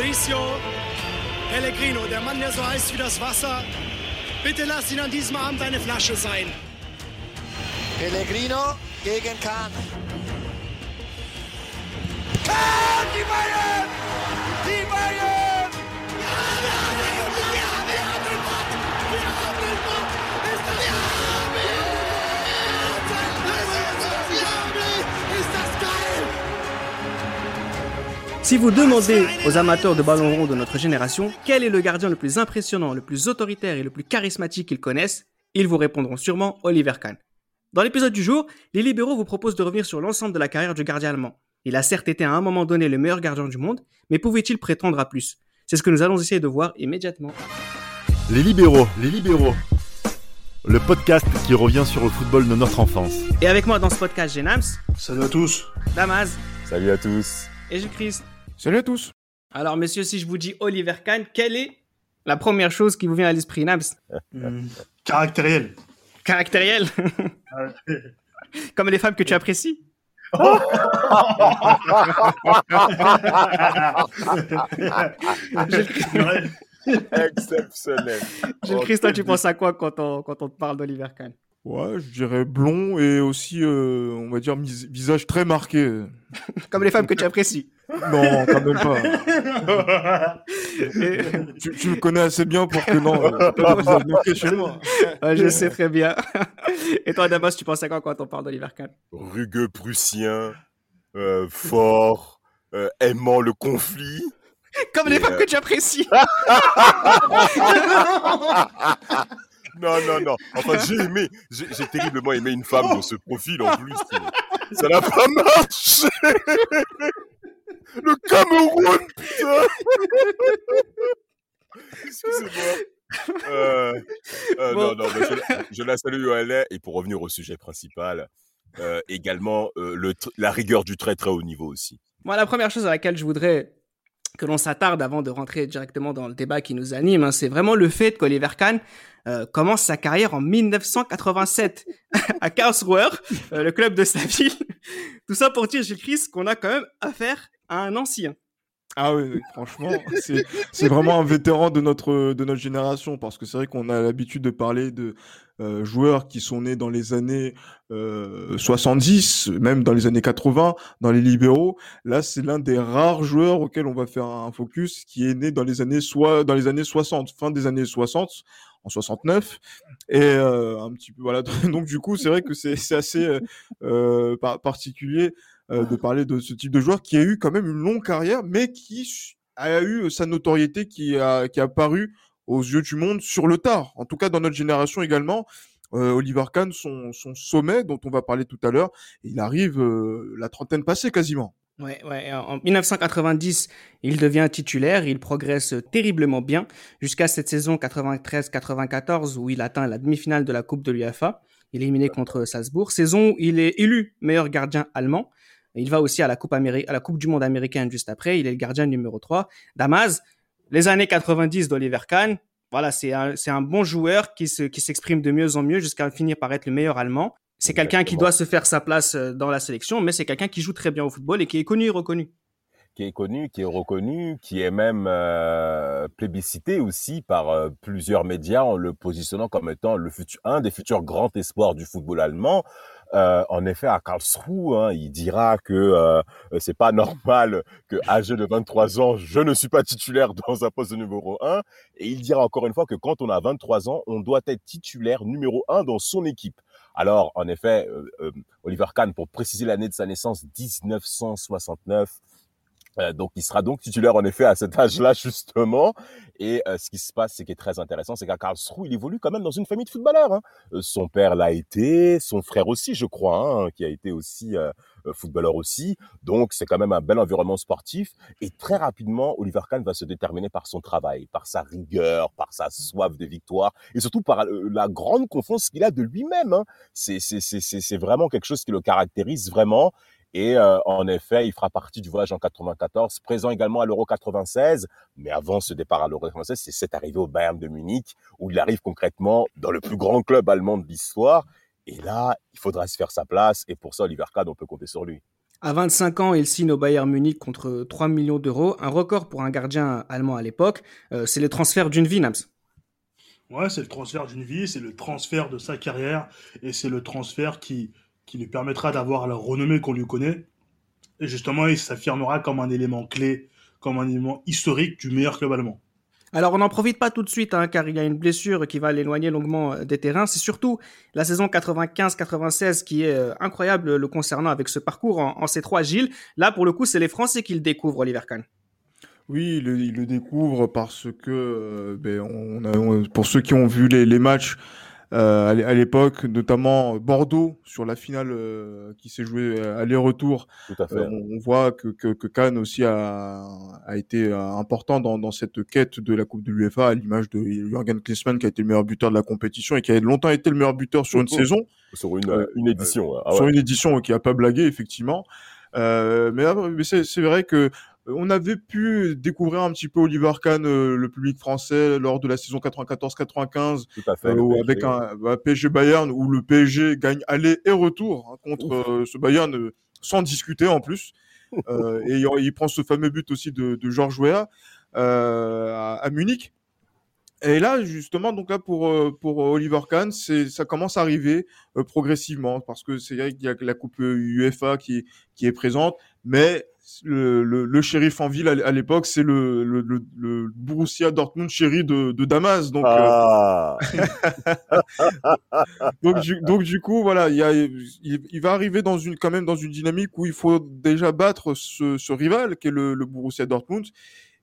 Mauricio Pellegrino, der Mann, der so heißt wie das Wasser. Bitte lass ihn an diesem Abend eine Flasche sein. Pellegrino gegen Kahn. Kahn, die Bayern! Si vous demandez aux amateurs de ballon rond de notre génération quel est le gardien le plus impressionnant, le plus autoritaire et le plus charismatique qu'ils connaissent, ils vous répondront sûrement Oliver Kahn. Dans l'épisode du jour, les libéraux vous proposent de revenir sur l'ensemble de la carrière du gardien allemand. Il a certes été à un moment donné le meilleur gardien du monde, mais pouvait-il prétendre à plus? C'est ce que nous allons essayer de voir immédiatement. Les libéraux, les libéraux. Le podcast qui revient sur le football de notre enfance. Et avec moi dans ce podcast, j'ai Nams, Salut à tous. Damaz Salut à tous. et j'ai Christ. Salut à tous. Alors messieurs, si je vous dis Oliver Kahn, quelle est la première chose qui vous vient à l'esprit, Nams Hmm. Caractériel. Caractériel Comme les femmes que tu apprécies Exceptionnel. Gilles Oh, Christ, toi, tu penses à quoi quand on, quand on te parle d'Oliver Kahn? Ouais, je dirais blond et aussi, euh, on va dire, visage très marqué. Comme les femmes que tu apprécies. Non, quand même pas. Et- tu, tu me connais assez bien pour que non, euh, pas de visage marqué chez moi. Ouais, je sais très bien. Et toi, Damas, tu penses à quoi quand on parle d'Oliver Kahn? Rugueux prussien, euh, fort, euh, aimant le conflit. Comme les femmes euh, que tu apprécies Non, non, non. Enfin, j'ai aimé, j'ai j'ai terriblement aimé une femme de ce profil en plus. Ça n'a pas marché. Le Cameroun, putain. Excusez-moi. Euh, euh, Bon. Non, non, mais je, la- je la salue est. Et pour revenir au sujet principal, euh, également euh, le tr- la rigueur du très très haut niveau aussi. Moi, la première chose à laquelle je voudrais que l'on s'attarde avant de rentrer directement dans le débat qui nous anime, hein, c'est vraiment le fait qu'Oliver Kahn euh, commence sa carrière en 1987 à Karlsruhe, euh, le club de sa ville. Tout ça pour dire, Gilles qu'on a quand même affaire à un ancien. Ah oui, franchement, c'est vraiment un vétéran de notre, de notre génération parce que c'est vrai qu'on a l'habitude de parler de euh, joueurs qui sont nés dans les années euh, 70, même dans les années 80, dans les libéraux. Là, c'est l'un des rares joueurs auxquels on va faire un focus qui est né dans les années, soit, dans les années 60, fin des années 60, en 69. Et euh, un petit peu, voilà. Donc, du coup, c'est vrai que c'est assez euh, euh, par- particulier euh, de parler de ce type de joueur qui a eu quand même une longue carrière, mais qui a eu sa notoriété qui a, qui a apparu aux yeux du monde sur le tard. En tout cas, dans notre génération également, euh, Oliver Kahn, son, son sommet, dont on va parler tout à l'heure, il arrive euh, la trentaine passée quasiment. Ouais, ouais. En 1990, il devient titulaire, il progresse terriblement bien jusqu'à cette saison 93-94 où il atteint la demi-finale de la Coupe de l'UEFA. Éliminé contre Salzbourg. Saison où il est élu meilleur gardien allemand. Il va aussi à la Coupe, Améri- à la coupe du Monde américaine juste après. Il est le gardien numéro 3. Damas, les années 90 d'Oliver Kahn, voilà, c'est un, bon joueur qui se, qui s'exprime de mieux en mieux jusqu'à finir par être le meilleur allemand. C'est quelqu'un qui doit se faire sa place euh, dans la sélection, mais c'est quelqu'un qui joue très bien au football et qui est connu et reconnu. qui est connu, qui est reconnu, qui est même euh, plébiscité aussi par euh, plusieurs médias en le positionnant comme étant le futur, un des futurs grands espoirs du football allemand. Euh, en effet, à Karlsruhe, hein, il dira que euh, c'est pas normal que âgé de 23 ans, je ne suis pas titulaire dans un poste de numéro 1. Et il dira encore une fois que quand on a 23 ans, on doit être titulaire numéro 1 dans son équipe. Alors, en effet, euh, euh, Oliver Kahn, pour préciser l'année de sa naissance, 1969, euh, donc, il sera donc titulaire en effet à cet âge-là justement. Et euh, ce qui se passe, c'est qui est très intéressant, c'est qu'à Karlsruhe, il évolue quand même dans une famille de footballeurs. Hein. Euh, son père l'a été, son frère aussi, je crois, hein, qui a été aussi euh, euh, footballeur aussi. Donc, c'est quand même un bel environnement sportif. Et très rapidement, Oliver Kahn va se déterminer par son travail, par sa rigueur, par sa soif de victoire, et surtout par euh, la grande confiance qu'il a de lui-même. Hein. C'est vraiment quelque chose qui le caractérise vraiment. Et euh, en effet, il fera partie du voyage en 94, présent également à l'Euro 96. Mais avant ce départ à l'Euro 96, c'est cette arrivée au Bayern de Munich, où il arrive concrètement dans le plus grand club allemand de l'histoire. Et là, il faudra se faire sa place. Et pour ça, Oliver Kahn, on peut compter sur lui. À 25 ans, il signe au Bayern Munich contre 3 millions d'euros, un record pour un gardien allemand à l'époque. Euh, c'est le transfert d'une vie, Nams. Ouais, c'est le transfert d'une vie, c'est le transfert de sa carrière, et c'est le transfert qui, qui lui permettra d'avoir la renommée qu'on lui connaît. Et justement, il s'affirmera comme un élément clé, comme un élément historique du meilleur club allemand. Alors on n'en profite pas tout de suite, hein, car il y a une blessure qui va l'éloigner longuement euh, des terrains. C'est surtout la saison 95-96 qui est euh, incroyable le concernant avec ce parcours en, en C3 Gilles. Là, pour le coup, c'est les Français qui le découvrent, Oliver Kahn. Oui, il le, il le découvre parce que, euh, ben, on a, on- pour ceux qui ont vu les, les matchs euh, à l'é- à l'époque, notamment Bordeaux sur la finale euh, qui s'est jouée euh, aller-retour, euh, on, voit que, que, que Cannes aussi a, a été euh, important dans, dans cette quête de la Coupe de l'UEFA, à l'image de Jürgen Klinsmann qui a été le meilleur buteur de la compétition et qui a longtemps été le meilleur buteur sur une Oh. saison Sur une, euh, une édition. ah sur une édition qui a pas blagué effectivement. Euh, mais mais c'est c'est vrai que euh, on avait pu découvrir un petit peu Oliver Kahn, euh, le public français, lors de la saison 94-95, Tout à fait. euh, avec un bah, PSG Bayern, où le PSG gagne aller et retour hein, contre euh, ce Bayern euh, sans discuter en plus. Euh, et il, prend ce fameux but aussi de, de Georges Weah euh, à, à Munich. Et là, justement, donc là pour euh, pour Oliver Kahn, c'est ça commence à arriver euh, progressivement parce que c'est vrai qu'il y a la coupe euh, UEFA qui qui est présente, mais le, le, le shérif en ville à l'époque, c'est le, le, Borussia Dortmund chéri de, de Damas. Donc, euh, Ah, donc, du, donc du coup, voilà, il, y a, il, il va arriver dans une, quand même dans une dynamique où il faut déjà battre ce, ce rival qui est le, le Borussia Dortmund.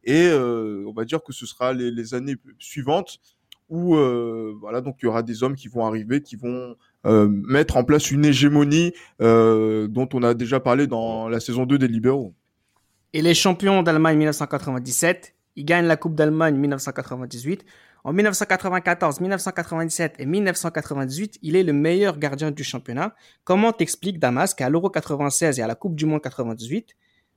Et euh, on va dire que ce sera les, les années suivantes où euh, voilà, donc il y aura des hommes qui vont arriver, qui vont euh, mettre en place une hégémonie euh, dont on a déjà parlé dans la saison 2 des libéraux. Et les champions d'Allemagne 1997, ils gagnent la Coupe d'Allemagne 1998. En 1994, 1997 et 1998, il est le meilleur gardien du championnat. Comment t'expliques Damas qu'à l'Euro 96 et à la Coupe du Monde 98,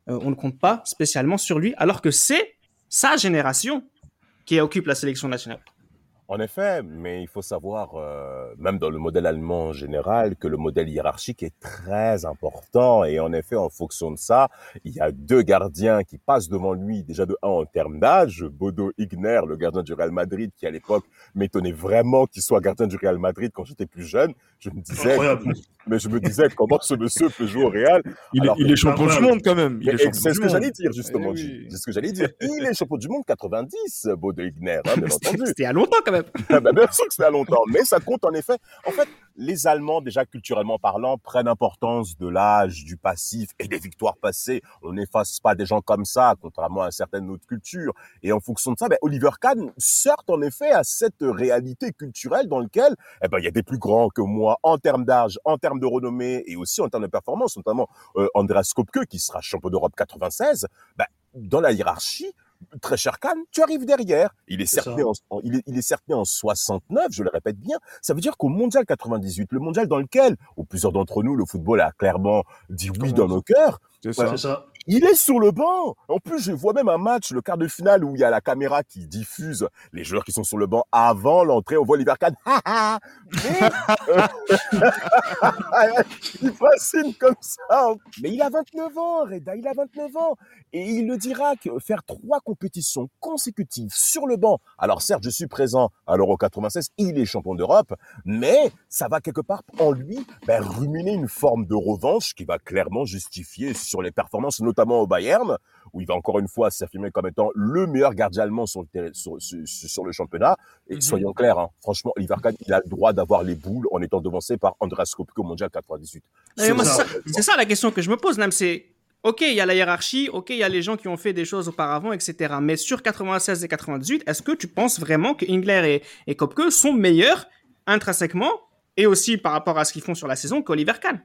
euh, on ne compte pas spécialement sur lui, alors que c'est sa génération qui occupe la sélection nationale? En effet, mais il faut savoir, euh, même dans le modèle allemand en général, que le modèle hiérarchique est très important. Et en effet, en fonction de ça, il y a deux gardiens qui passent devant lui, déjà de un en termes d'âge. Bodo Igner, le gardien du Real Madrid, qui à l'époque m'étonnait vraiment qu'il soit gardien du Real Madrid quand j'étais plus jeune. Je me disais, mais je me disais, comment ce monsieur peut jouer au Real Il, Alors est, il est champion du monde quand même. C'est ce que j'allais dire, justement. Eh oui. C'est ce que j'allais dire. Il est champion du monde 90, Bodo Igner, hein, bien entendu. C'était il y a longtemps quand même. Ah ben, bien sûr que c'était à longtemps, mais ça compte en effet. En fait, les Allemands, déjà culturellement parlant, prennent importance de l'âge, du passif et des victoires passées. On n'efface pas des gens comme ça, contrairement à certaines autres cultures. Et en fonction de ça, ben, Oliver Kahn sort en effet à cette réalité culturelle dans laquelle eh ben, il y a des plus grands que moi en termes d'âge, en termes de renommée et aussi en termes de performance, notamment euh, Andreas Kopke qui sera champion d'Europe 96. Ben, dans la hiérarchie, très cher Kahn, tu arrives derrière. Il est, né en, en- il est, il est certes né en 69, je le répète bien. Ça veut dire qu'au mondial 98, le mondial dans lequel, ou plusieurs d'entre nous, le football a clairement dit oui dans nos cœurs, C'est ça. C'est ça. Il est sur le banc. En plus, je vois même un match, le quart de finale, où il y a la caméra qui diffuse les joueurs qui sont sur le banc avant l'entrée. On voit. Mais, euh, il fascine comme ça. Mais il a 29 ans, Reda, il a 29 ans. Et il le dira que faire trois compétitions consécutives sur le banc. Alors certes, je suis présent à l'Euro 96, il est champion d'Europe, mais ça va quelque part en lui ben, ruminer une forme de revanche qui va clairement justifier sur les performances, notamment au Bayern, où il va encore une fois s'affirmer comme étant le meilleur gardien allemand sur le, sur, sur- sur le championnat. Et Mhm. soyons clairs, hein, franchement, Oliver Kahn, il a le droit d'avoir les boules en étant devancé par Andreas Kopke au Mondial 98. Non, mais moi, ça. c'est ça, la question que je me pose, Nam. C'est ok, il y a la hiérarchie, ok, il y a les gens qui ont fait des choses auparavant, etc. Mais sur 96 et 98, est-ce que tu penses vraiment que Ingler et, et Kopke sont meilleurs intrinsèquement et aussi par rapport à ce qu'ils font sur la saison qu'Oliver Kahn?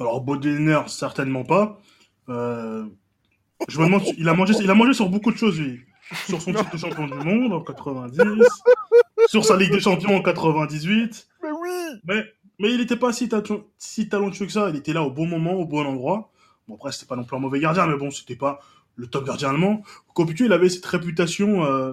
Alors, Baudelaire, certainement pas. Euh, je me demande, il a mangé, il a mangé sur beaucoup de choses, lui. Sur son titre de champion du monde en 90, sur sa Ligue des Champions en 98. Mais oui Mais, mais il n'était pas si, ta- si talentueux que ça. Il était là au bon moment, au bon endroit. Bon, après, c'était pas non plus un mauvais gardien, mais bon, c'était pas le top gardien allemand. Copitu, il avait cette réputation euh,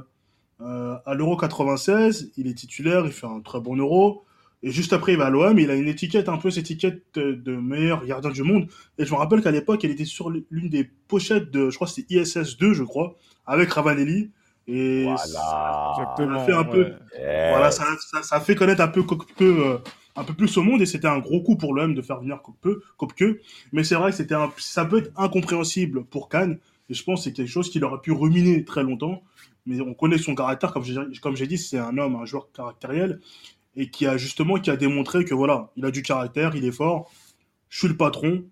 euh, à l'Euro 96. Il est titulaire, il fait un très bon Euro. Et juste après, il va à l'OM. Il a une étiquette, un peu cette étiquette de, meilleur gardien du monde. Et je me rappelle qu'à l'époque, elle était sur l'une des pochettes de, je crois que c'était ISS 2, je crois, avec Ravanelli. Et Voilà. ça a fait un peu, voilà, ça, ça, ça a fait connaître un peu Kopke, euh, un peu plus au monde et c'était un gros coup pour l'OM de faire venir Kopke, Kopke. Mais c'est vrai que c'était un, ça peut être incompréhensible pour Cannes et je pense que c'est quelque chose qu'il aurait pu ruminer très longtemps. Mais on connaît son caractère, comme j'ai, comme j'ai dit, c'est un homme, un joueur caractériel et qui a justement, qui a démontré que voilà, il a du caractère, il est fort, je suis le patron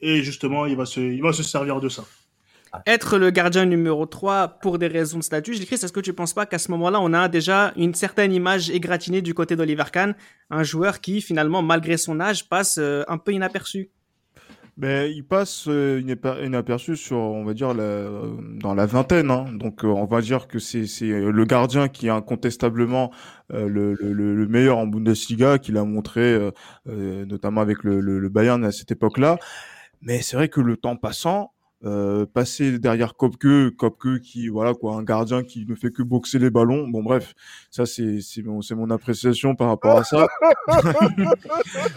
et justement, il va se, il va se servir de ça. Être le gardien numéro 3 pour des raisons de statut, Gilles Christ, est-ce que tu ne penses pas qu'à ce moment-là, on a déjà une certaine image égratignée du côté d'Oliver Kahn, un joueur qui, finalement, malgré son âge, passe euh, un peu inaperçu? Mais il passe euh, inaperçu sur, on va dire, la- euh, dans la vingtaine. hein. Donc, euh, on va dire que c'est c'est le gardien qui est incontestablement euh, le, le, le- le meilleur en Bundesliga, qu'il a montré euh, euh, notamment avec le, le Bayern à cette époque-là. Mais c'est vrai que le temps passant, euh, passer derrière Kopke, Kopke qui, voilà quoi, un gardien qui ne fait que boxer les ballons. Bon, bref, ça c'est c'est mon, c'est mon appréciation par rapport à ça.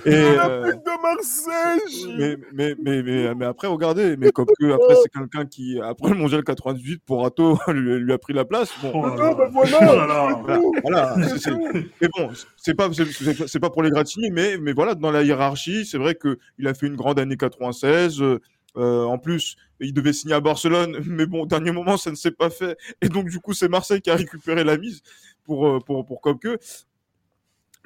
Et, euh, de Marseille mais, mais, mais, mais, mais après, regardez, mais que après, c'est quelqu'un qui, après le mondial 98, pour Rato, lui, lui a pris la place. Bon, Oh là là. voilà. Là là. voilà, mais bon, c'est pas, c'est- pas pour les gratigner, mais, mais voilà, dans la hiérarchie, c'est vrai que il a fait une grande année 96. euh, euh, en plus, il devait signer à Barcelone, mais bon, au dernier moment, ça ne s'est pas fait. Et donc, du coup, c'est Marseille qui a récupéré la mise pour, euh, pour, pour.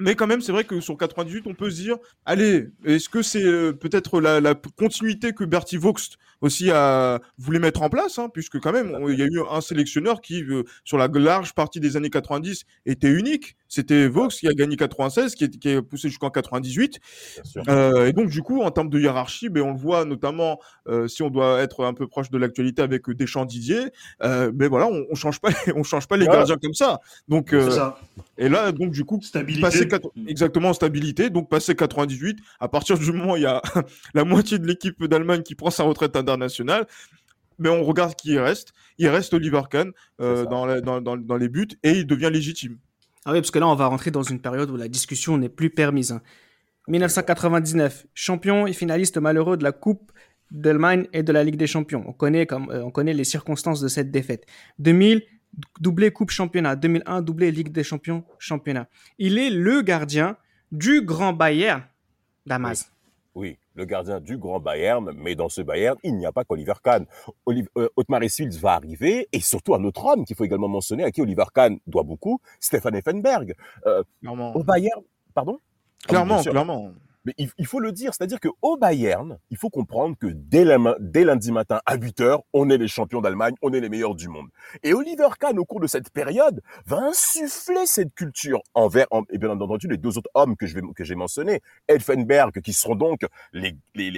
Mais quand même, c'est vrai que sur 98, on peut se dire, allez, est-ce que c'est euh, peut-être la, continuité que Bertie Vogts aussi a voulu mettre en place, hein, puisque quand même, il y a eu un sélectionneur qui, euh, sur la large partie des années 90, était unique. C'était Vogts qui a gagné 96, qui, est, qui poussé jusqu'en 98. Bien sûr. Euh, et donc, du coup, en termes de hiérarchie, ben, on le voit notamment euh, si on doit être un peu proche de l'actualité avec Deschamps Didier. Ben voilà, on, on change pas, on change pas les Voilà. gardiens comme ça. Donc, ça. et là, donc du coup, Stabilité. passer quatre- exactement en stabilité, donc passer 98. À partir du moment où il y a la moitié de l'équipe d'Allemagne qui prend sa retraite internationale. Mais on regarde qui il reste. Il reste Oliver Kahn euh, dans, la- dans, dans, dans les buts et il devient légitime. Ah oui, parce que là, on va rentrer dans une période où la discussion n'est plus permise. hein. 1999, champion et finaliste malheureux de la Coupe d'Allemagne et de la Ligue des Champions. On connaît, comme, euh, on connaît les circonstances de cette défaite. 2000, doublé Coupe Championnat. 2001, doublé Ligue des Champions Championnat. Il est le gardien du Grand Bayern Damas. Oui, le gardien du grand Bayern, mais dans ce Bayern, il n'y a pas qu'Oliver Kahn. Oliv euh, Otmar va arriver, et surtout un autre homme qu'il faut également mentionner, à qui Oliver Kahn doit beaucoup, Stefan Effenberg. Euh, au Bayern, pardon? Ah oui, clairement, clairement. Mais il, il faut le dire, c'est-à-dire que au Bayern, il faut comprendre que dès, la dès lundi matin à 8 heures, on est les champions d'Allemagne, on est les meilleurs du monde. Et Oliver Kahn, au cours de cette période, va insuffler cette culture envers, en- et bien entendu, les deux autres hommes que je vais, que j'ai mentionnés, Elfenberg, qui seront donc les, les,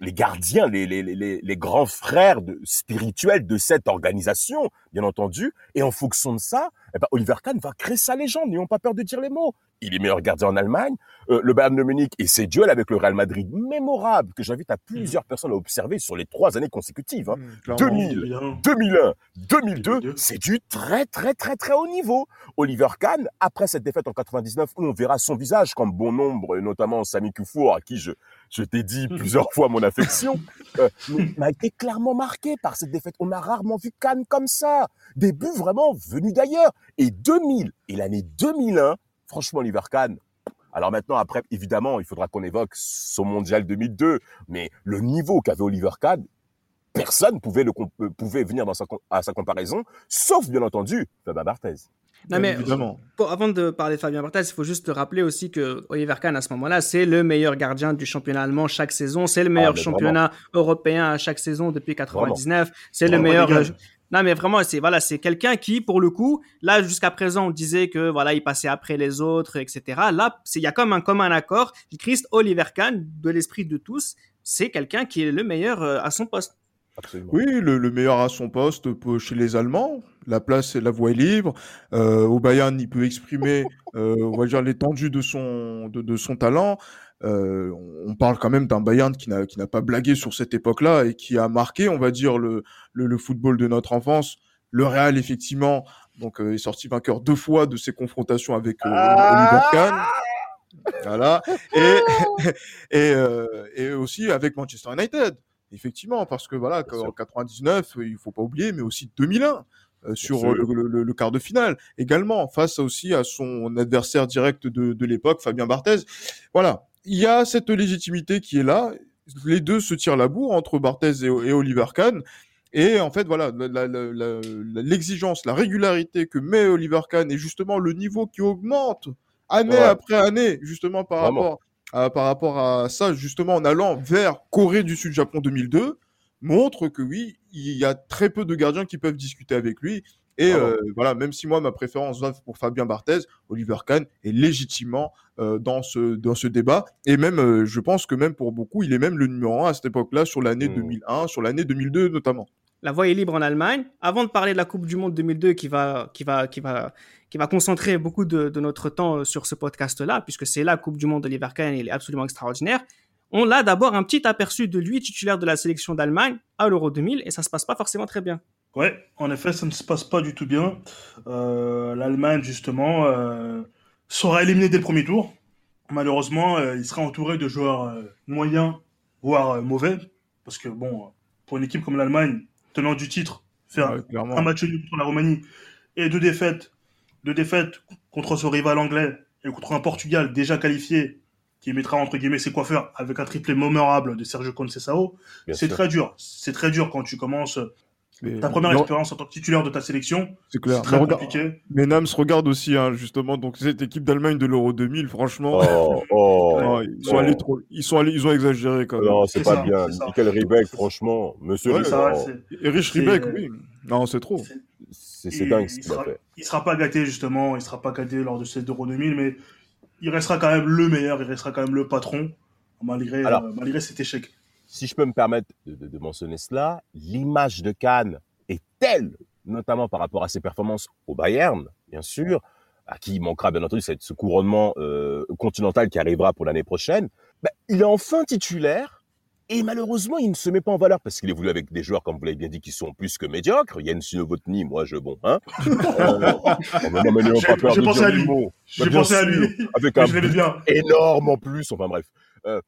les, gardiens, les, les, les, les grands frères spirituels de cette organisation, bien entendu. Et en fonction de ça, eh ben, Oliver Kahn va créer sa légende, n'ayons pas peur de dire les mots. Il est meilleur gardien en Allemagne, euh, le Bayern de Munich et ses duels avec le Real Madrid mémorables que j'invite à plusieurs personnes à observer sur les trois années consécutives. hein. Mmh, clairement. 2000, Évidemment. 2001, 2002, 2002. c'est du très très très très haut niveau. Oliver Kahn, après cette défaite en 99, où on verra son visage comme bon nombre, notamment Sami Koufour, à qui je, je t'ai dit plusieurs fois mon affection, euh, m'a été clairement marqué par cette défaite. On a rarement vu Kahn comme ça. Des buts vraiment venus d'ailleurs. Et 2000 et l'année 2001, franchement, Oliver Kahn, alors maintenant, après, évidemment, il faudra qu'on évoque son mondial 2002, mais le niveau qu'avait Oliver Kahn, personne pouvait, le, euh, pouvait venir dans sa, com- à sa comparaison, sauf bien entendu Fabien Barthez. Non, Bien mais évidemment. pour- avant de parler de Fabien Barthez, il faut juste te rappeler aussi que Oliver Kahn, à ce moment-là, c'est le meilleur gardien du championnat allemand chaque saison. C'est le meilleur mais championnat européen à chaque saison depuis 99. C'est le meilleur. Euh, Non, mais vraiment, c'est voilà, c'est quelqu'un qui, pour le coup, là jusqu'à présent, on disait que voilà, il passait après les autres, etc. Là, c'est il y a comme un commun accord. Christ Oliver Kahn, de l'esprit de tous, c'est quelqu'un qui est le meilleur euh, à son poste. Absolument. Oui, le, le meilleur à son poste peut- chez les Allemands. La place et la voie est libre. Euh, au Bayern, il peut exprimer, euh, on va dire, l'étendue de son, de, de son talent. Euh, on parle quand même d'un Bayern qui n'a, qui n'a pas blagué sur cette époque-là et qui a marqué, on va dire, le, le, le football de notre enfance. Le Real, effectivement, donc euh, est sorti vainqueur deux fois de ses confrontations avec euh, Oliver Kahn. Voilà. Et, et, euh, et aussi avec Manchester United. Effectivement, parce que voilà, en sûr. 99, il faut pas oublier, mais aussi 2001 euh, sur le, le- le- le quart de finale également, face aussi à son adversaire direct de, de l'époque, Fabien Barthez. Voilà, il y a cette légitimité qui est là. Les deux se tirent la bourre entre Barthez et, et Oliver Kahn. Et en fait, voilà, la- la- la- la- la- l'exigence, la régularité que met Oliver Kahn et justement le niveau qui augmente année Ouais. après année, justement par Vraiment. rapport à, par rapport à ça, justement en allant vers Corée du Sud Japon 2002, montre que oui, il y a très peu de gardiens qui peuvent discuter avec lui. Et euh, voilà, même si moi ma préférence va pour Fabien Barthez, Oliver Kahn est légitimement euh, dans ce dans ce débat. Et même, euh, je pense que même pour beaucoup, il est même le numéro un à cette époque-là sur l'année Mm. 2001, sur l'année 2002 notamment. La voie est libre en Allemagne. Avant de parler de la Coupe du Monde 2002 qui va, qui va, qui va, qui va concentrer beaucoup de, de notre temps sur ce podcast-là, puisque c'est la Coupe du Monde d'Oliver Kahn et il est absolument extraordinaire. On a d'abord un petit aperçu de lui, titulaire de la sélection d'Allemagne à l'Euro 2000, et ça se passe pas forcément très bien. Ouais, en effet, ça ne se passe pas du tout bien. Euh, L'Allemagne, justement, euh, sera éliminée dès le premier tour. Malheureusement, euh, il sera entouré de joueurs moyens, voire mauvais. Parce que, bon, pour une équipe comme l'Allemagne, tenant du titre, faire Ouais, un match nul contre la Roumanie et deux défaites, deux défaites contre son rival anglais et contre un Portugal déjà qualifié, qui mettra entre guillemets ses coiffeurs avec un triplé mémorable de Sergio Conceição, c'est très dur. C'est très dur quand tu commences Mais- ta première mais- expérience en tant que titulaire de ta sélection. C'est clair. très Mais regarde- compliqué. Mais Nams regarde aussi, hein, justement, donc cette équipe d'Allemagne de l'Euro 2000, franchement, Oh, oh. oh, ils sont non. allés trop, ils sont allés, ils ont exagéré quand même. Non, c'est pas ça, bien. Michael Riebeck, franchement, monsieur, Ouais, Ça, oh, Ribbeck, oui. Non, c'est trop. c'est- dingue ce il qu'il a sera- fait. Il sera pas gâté justement, il sera pas gâté lors de cette Euro 2000, mais il restera quand même le meilleur, il restera quand même le patron, malgré, Alors- euh, malgré cet échec. Si je peux me permettre de, de- de mentionner cela, l'image de Cannes est telle, notamment par rapport à ses performances au Bayern, bien sûr, à qui il manquera bien entendu ce couronnement euh, continental qui arrivera pour l'année prochaine. Ben, il est enfin titulaire et malheureusement il ne se met pas en valeur parce qu'il est voulu avec des joueurs, comme vous l'avez bien dit, qui sont plus que médiocres. Jens Novotny, moi je bon, hein. Euh, on va J'ai- pensé à lui. J'ai Bah, pensé à lui, avec un bien. énorme en plus. Enfin bref. Euh,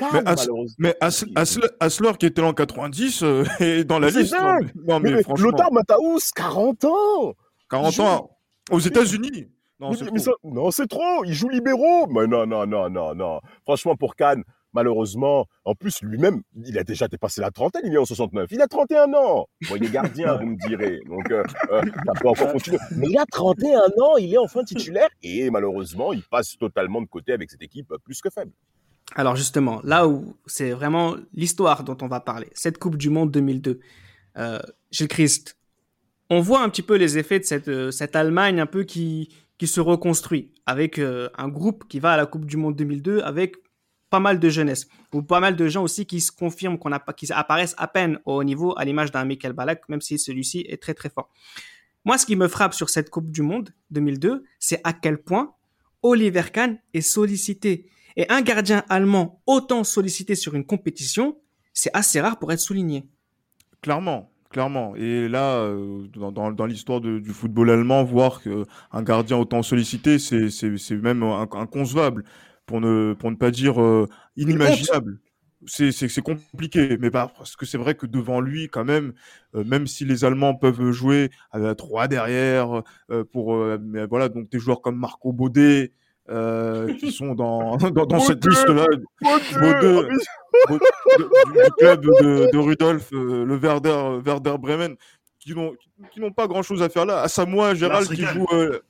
Mais As- malheureusement. Mais As- Asler, Asler, qui était là en 90, euh, est dans la liste. dingue. Non, mais, Mais, franchement, Lothar Matthaus, 40 ans 40 joue- ans aux États-Unis. Non, c'est trop. Il joue libéraux Mais non, non, non, non, non. Franchement, pour Cannes, malheureusement, en plus, lui-même, il a déjà dépassé la trentaine, il est en 69. Il a 31 ans Bon, il est gardien, vous me direz. Donc, euh, euh, ça peut encore continuer. Mais il a 31 ans, il est enfin titulaire, et malheureusement, il passe totalement de côté avec cette équipe euh, plus que faible. Alors justement, là où c'est vraiment l'histoire dont on va parler, cette Coupe du Monde 2002, euh, Gilles Christ, on voit un petit peu les effets de cette, euh, cette Allemagne un peu qui, qui se reconstruit avec euh, un groupe qui va à la Coupe du Monde 2002 avec pas mal de jeunesse ou pas mal de gens aussi qui se confirment qu'on a qui apparaissent à peine au haut niveau à l'image d'un Michael Ballack, même si celui-ci est très très fort. Moi, ce qui me frappe sur cette Coupe du Monde 2002, c'est à quel point Oliver Kahn est sollicité. Et un gardien allemand autant sollicité sur une compétition, c'est assez rare pour être souligné. Clairement, clairement. Et là, euh, dans, l'histoire du football allemand, voir qu'un gardien autant sollicité, c'est même inconcevable, pour ne, pas dire euh, inimaginable. C'est compliqué, mais parce que c'est vrai que devant lui, quand même, euh, même si les Allemands peuvent jouer à trois derrière, pour voilà, donc des joueurs comme Marco Baudet, euh, qui sont dans, dans, dans cette liste-là, de- du, du club de, de Rudolf, euh, le Werder, Werder Bremen, qui n'ont qui n'ont pas grand-chose à faire là. À Samoa Gérald qui joue, euh,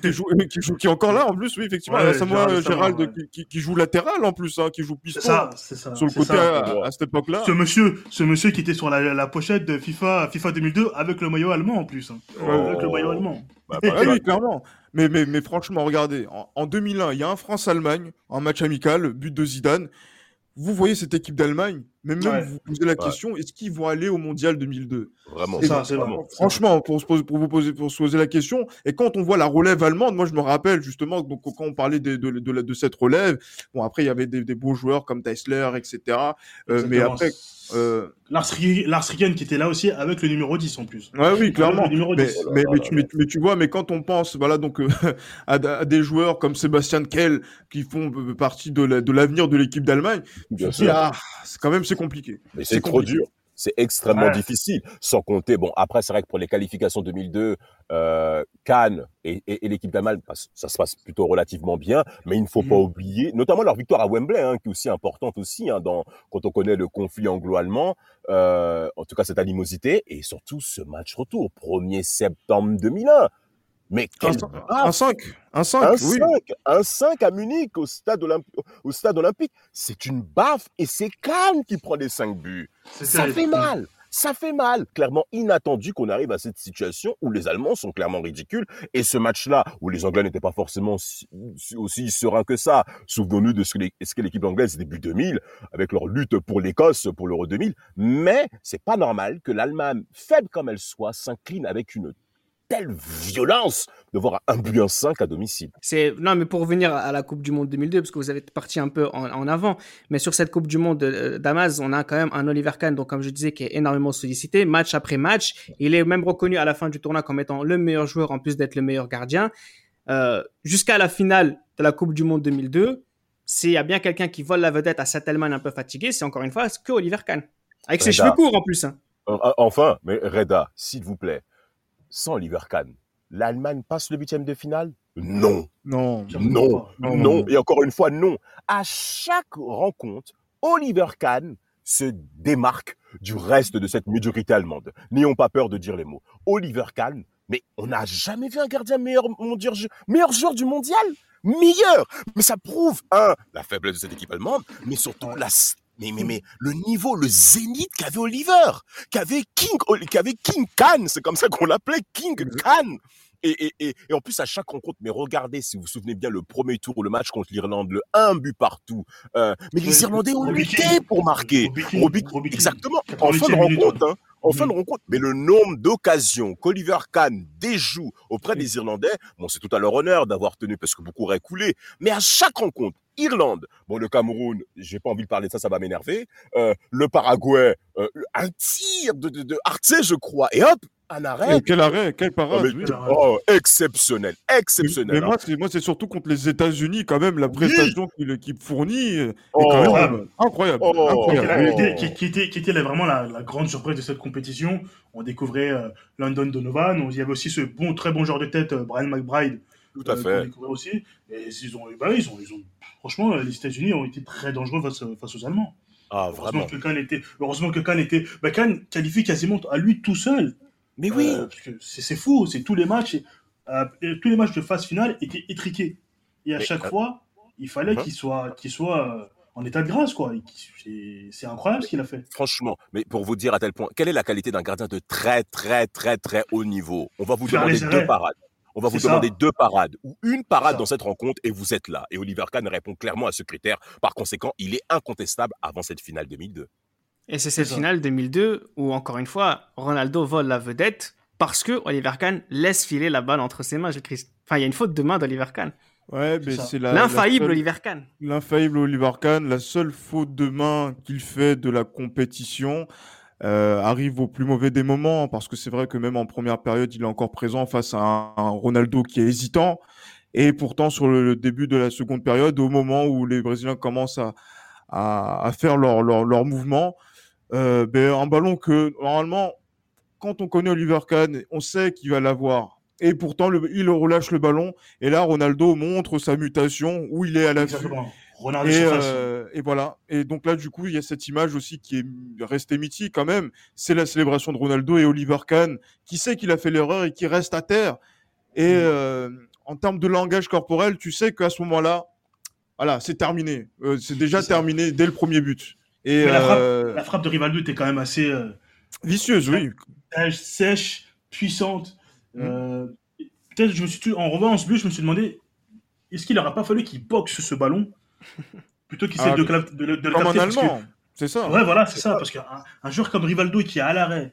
qui joue, qui joue, qui est encore là en plus, oui effectivement. Ouais, à Samoa Gérald qui, joue latéral en plus, hein, qui joue C'est piston ça, c'est ça. sur le côté ça. à, à cette époque-là. Ce monsieur, ce monsieur qui était sur la, la pochette de FIFA, FIFA 2002 avec le maillot allemand en plus. hein. Avec le maillot allemand. Bah, Ah mal. oui, clairement. Mais, franchement, regardez, en, en 2001, il y a un France-Allemagne, un match amical, but de Zidane. Vous voyez cette équipe d'Allemagne, mais même vous posez la question, est-ce qu'ils vont aller au mondial 2002 Vraiment, ça, c'est vraiment. Franchement, pour, se poser, pour, vous poser, pour se poser la question, et quand on voit la relève allemande, moi je me rappelle justement, donc, quand on parlait de, de, de, de cette relève, bon après il y avait des, des beaux joueurs comme Teisler, etc. Euh, mais après. Euh... Lars Ricken qui était là aussi avec le numéro 10 en plus. Ouais, oui, clairement. Mais, mais, mais, tu, mais, tu, vois, mais quand on pense voilà, donc, euh, à, à, des joueurs comme Sébastien Kell qui font euh, partie de l'avenir de l'équipe d'Allemagne, ah, c'est quand même c'est compliqué. Mais c'est trop dur. C'est extrêmement ouais. difficile, sans compter. Bon, après, c'est vrai que pour les qualifications 2002, euh, Cannes et, et, et l'équipe d'Allemagne, ça se passe plutôt relativement bien, mais il ne faut mmh. pas oublier, notamment leur victoire à Wembley, hein, qui est aussi importante aussi, hein, dans, quand on connaît le conflit anglo-allemand, euh, en tout cas cette animosité, et surtout ce match retour, 1er septembre 2001. Mais quel un, 5, un 5, un oui. 5, un 5 à Munich au stade, olympi au stade olympique. C'est une baffe et c'est Cannes qui prend les 5 buts. Ça fait mal. Ça fait mal. Clairement inattendu qu'on arrive à cette situation où les Allemands sont clairement ridicules. Et ce match-là, où les Anglais n'étaient pas forcément si, aussi sereins que ça, souvenons-nous de ce que l'équipe anglaise début 2000, avec leur lutte pour l'Écosse, pour l'Euro 2000. Mais c'est pas normal que l'Allemagne, faible comme elle soit, s'incline avec une telle violence de voir un but en 5 à domicile. C'est non, mais pour revenir à la Coupe du Monde 2002, parce que vous avez parti un peu en, en avant, mais sur cette Coupe du Monde euh, d'Amaz, on a quand même un Oliver Kahn, donc comme je disais, qui est énormément sollicité, match après match. Il est même reconnu à la fin du tournoi comme étant le meilleur joueur, en plus d'être le meilleur gardien. Euh, Jusqu'à la finale de la Coupe du Monde 2002, s'il y a bien quelqu'un qui vole la vedette à cette Allemagne un peu fatiguée, c'est encore une fois que Oliver Kahn. Avec Reda. ses cheveux courts en plus. Hein. Enfin, mais Reda, s'il vous plaît, sans Oliver Kahn, l'Allemagne passe le huitième de finale? Non. Non. Non. Non. non. Et encore une fois, non. À chaque rencontre, Oliver Kahn se démarque du reste de cette médiocrité allemande. N'ayons pas peur de dire les mots. Oliver Kahn, mais on n'a jamais vu un gardien meilleur, meilleur joueur du mondial Meilleur Mais ça prouve, un, la faiblesse de cette équipe allemande, mais surtout la mais, mais, mais le niveau, le zénith qu'avait Oliver, qu'avait King, qu'avait King Khan, c'est comme ça qu'on l'appelait, King Khan. Et, et, et, et, en plus, à chaque rencontre, mais regardez, si vous vous souvenez bien, le premier tour, le match contre l'Irlande, le un but partout. Euh, mais les Irlandais ont lutté pour marquer. Exactement. En fin de rencontre, hein, en fin de rencontre. Mais le nombre d'occasions qu'Oliver Kahn déjoue auprès des Irlandais, bon, c'est tout à leur honneur d'avoir tenu parce que beaucoup auraient coulé. Mais à chaque rencontre, Irlande, bon, le Cameroun, j'ai pas envie de parler de ça, ça va m'énerver. Euh, le Paraguay, euh, un tir de, de, je crois. Et hop, un arrêt. Et quel arrêt, quel parade. Oh, mais, oh, exceptionnel, exceptionnel. Mais, mais hein. moi, c'est surtout contre les États-Unis, quand même, la prestation oui. que l'équipe fournit est oh, quand même incroyable. Oh, incroyable. Qui, était, qui, qui, était, qui était vraiment la, la, grande surprise de cette compétition. On découvrait euh, London Donovan, il y avait aussi ce bon, très bon joueur de tête, euh, Brian McBride. Tout à fait. aussi. Et ils ont, bah, ils ont, ils ont, franchement, les États-Unis ont été très dangereux face, face aux Allemands. Ah, heureusement que Kahn était, heureusement que Kahn était, bah, Kahn qualifie quasiment à lui tout seul. Mais oui. Euh, c'est fou, c'est tous les matchs, euh, tous les matchs de phase finale étaient étriqués. Et à Mais, chaque euh... fois, il fallait -huh. qu'il soit, qu'il soit en état de grâce, quoi. C'est incroyable ce qu'il a fait. Franchement, mais pour vous dire à tel point, quelle est la qualité d'un gardien de très, très, très, très haut niveau? On va vous Faire demander deux parades. On va vous demander ça. deux parades ou une parade dans cette rencontre et vous êtes là. Et Oliver Kahn répond clairement à ce critère. Par conséquent, il est incontestable avant cette finale 2002. Et c'est cette finale 2002 où, encore une fois, Ronaldo vole la vedette parce que Oliver Kahn laisse filer la balle entre ses mains. Enfin, il y a une faute de main d'Oliver Kahn. Ouais, mais c'est l'infaillible Oliver Kahn. L'infaillible Oliver Kahn, la seule faute de main qu'il fait de la compétition euh, arrive au plus mauvais des moments parce que c'est vrai que même en première période, il est encore présent face à un, Ronaldo qui est hésitant. Et pourtant, sur le, début de la seconde période, au moment où les Brésiliens commencent à, à, faire leur, mouvement, euh, ben, un ballon que normalement, quand on connaît Oliver Kahn, on sait qu'il va l'avoir. Et pourtant, il relâche le ballon. Et là, Ronaldo montre sa mutation où il est à la et, euh, et, voilà. Et donc là, du coup, il y a cette image aussi qui est restée mythique quand même. C'est la célébration de Ronaldo et Oliver Kahn, qui sait qu'il a fait l'erreur et qui reste à terre? Et mmh. euh, en termes de langage corporel, tu sais qu'à ce moment-là, voilà, c'est terminé. Euh, c'est déjà terminé dès le premier but. Et la frappe, la, frappe, de Rivaldo était quand même assez vicieuse, oui. Sèche, puissante. Mmh. Peut-être, je me suis en ce but, je me suis demandé, est-ce qu'il n'aurait pas fallu qu'il boxe ce ballon plutôt qu'il essaie ah, de, de, de, de, le Comme un Allemand. C'est ça. Ouais, voilà, c'est ça. Parce qu'un un joueur comme Rivaldo qui est à l'arrêt,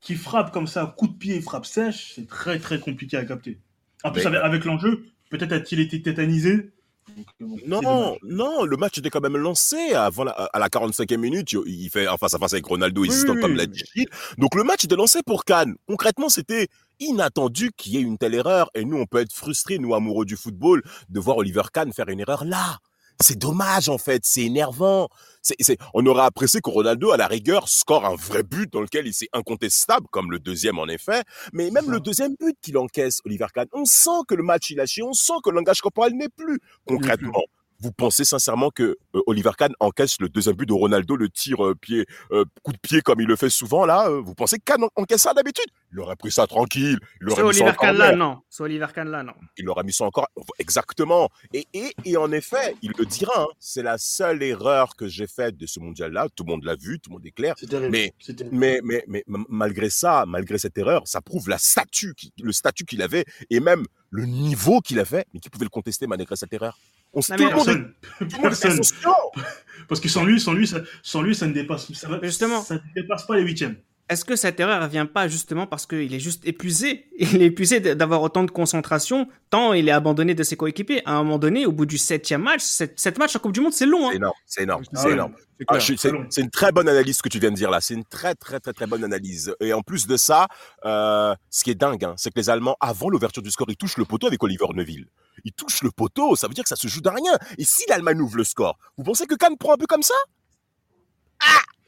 qui frappe comme ça, coup de pied, frappe sèche, c'est très très compliqué à capter. En plus, Mais- avec, avec l'enjeu, peut-être a-t-il été tétanisé. Donc, bon, Non, non, le match était quand même lancé avant la, à la 45e minute. Il il fait en face à face avec Ronaldo, Oui, hésitant oui, comme oui. l'a dit Gilles. Donc le match était lancé pour Cannes. Concrètement, c'était inattendu qu'il y ait une telle erreur. Et nous, on peut être frustrés, nous amoureux du football, de voir Oliver Kahn faire une erreur là. C'est dommage en fait, c'est énervant. C'est, c'est- on aurait apprécié que Ronaldo, à la rigueur, score un vrai but dans lequel il s'est incontestable, comme le deuxième en effet. Mais même le deuxième but qu'il encaisse, Oliver Kahn, on sent que le match il a chié, on sent que le langage corporel n'est plus. Concrètement, vous pensez sincèrement que euh, Oliver Kahn encaisse le deuxième but de Ronaldo, le tir euh, pied, euh, coup de pied comme il le fait souvent là euh, Vous pensez que Kahn en- encaisse ça d'habitude? Il aurait pris ça tranquille. Il C'est aurait mis ça Oliver encore Kahn là, non. C'est Oliver Kahn là, non. Il aurait mis ça encore exactement. Et, et, et en effet, il le dira. hein, c'est la seule erreur que j'ai faite de ce mondial-là. Tout le monde l'a vu, tout le monde est clair. C'est terrible. Mais-. Mais, mais, mais m- malgré ça, malgré cette erreur, ça prouve la statue, qui- le statut qu'il avait et même le niveau qu'il avait, mais qui pouvait le contester malgré cette erreur. On Non, tout Personne. le monde est Personne. Parce que sans lui, sans lui, ça, sans lui, ça ne dépasse, ça, va- Justement. ça ne dépasse pas les huitièmes. Est-ce que cette erreur ne vient pas justement parce qu'il est juste épuisé? Il est épuisé d'avoir autant de concentration, tant il est abandonné de ses coéquipiers. À un moment donné, au bout du septième match, sept, sept matchs en Coupe du Monde, c'est long. C'est Hein. énorme, c'est énorme, Ah c'est énorme. Ah, suis- c'est une très bonne analyse que tu viens de dire là. C'est une très très très très bonne analyse. Et en plus de ça, euh, ce qui est dingue, hein, c'est que les Allemands, avant l'ouverture du score, ils touchent le poteau avec Oliver Neuville. Ils touchent le poteau, ça veut dire que ça se joue de rien. Et si l'Allemagne ouvre le score, vous pensez que Kahn prend un peu comme ça?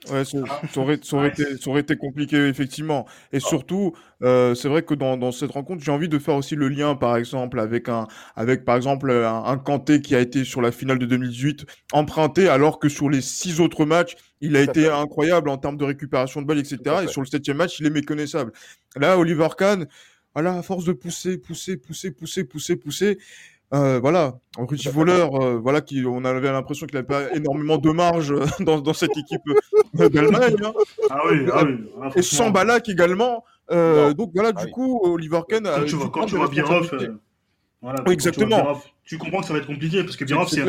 Ouais, ça, ça aurait, ça aurait été, ça aurait été compliqué, effectivement. Et surtout, euh, c'est vrai que dans, dans cette rencontre, j'ai envie de faire aussi le lien, par exemple, avec un, avec, par exemple, un, un Kanté qui a été sur la finale de 2018 emprunté, alors que sur les six autres matchs, il a été fait. incroyable en termes de récupération de balles, etc. Et sur le septième match, il est méconnaissable. Là, Oliver Kahn, voilà, à force de pousser, pousser, pousser, pousser, pousser, pousser, euh, voilà, Rudy Voleur, euh, voilà, qui, on avait l'impression qu'il n'avait pas énormément de marge euh, dans, dans cette équipe euh, d'Allemagne. hein. Ah oui, ah oui. Ah, Et sans Balak également. Euh, donc voilà, Ah du oui. coup, Oliver Kahn a Quand tu vois, quand tu vois euh, voilà, Oui, tu vois exactement. Birov, tu comprends que ça va être compliqué parce que Birov, C'est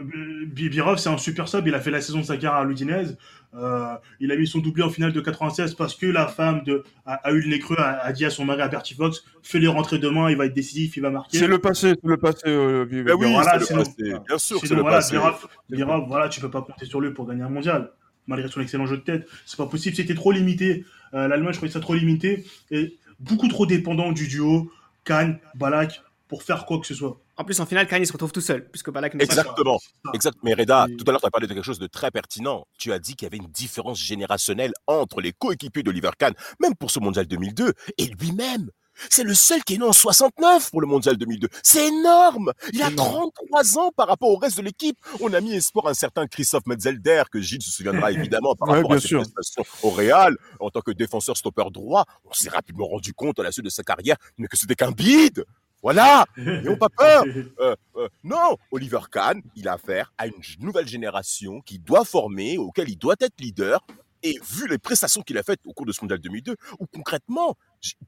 euh, Bi- Birov, c'est un super sub. Il a fait la saison de sa carrière à l'Udinese. Euh, il a mis son doublé en finale de 96 parce que la femme de, a, a eu le nez creux, a, a dit à son mari, à Bertie Fox, fais-les rentrer demain, il va être décisif, il va marquer. C'est le passé, c'est le passé. euh, Ben oui, voilà, c'est le sinon- passé. Bien sûr c'est le voilà, passé. Birov, Birov, voilà, tu peux pas compter sur lui pour gagner un mondial. Malgré son excellent jeu de tête, c'est pas possible. C'était trop limité. Euh, L'Allemagne, je trouvais ça trop limité et beaucoup trop dépendant du duo Kahn, Balak pour faire quoi que ce soit. En plus, en finale, Kahn il se retrouve tout seul, puisque Balak n'est pas là. Exactement. Ça. Exact. Mais Reda, Et- tout à l'heure, tu as parlé de quelque chose de très pertinent. Tu as dit qu'il y avait une différence générationnelle entre les coéquipiers d'Oliver Kahn, même pour ce mondial 2002, et lui-même. C'est le seul qui est né en 69 pour le mondial 2002. C'est énorme. Il a 33 ans par rapport au reste de l'équipe. On a mis espoir un certain Christophe Metzelder, que Gilles se souviendra évidemment par Ouais, rapport bien à ses sûr. prestations au Real, en tant que défenseur stopper droit. On s'est rapidement rendu compte à la suite de sa carrière mais que c'était qu'un bide. Voilà. N'ayons pas peur. Euh, euh, non, Oliver Kahn, il a affaire à une nouvelle génération qui doit former, auquel il doit être leader. Et vu les prestations qu'il a faites au cours de ce mondial 2002, où concrètement,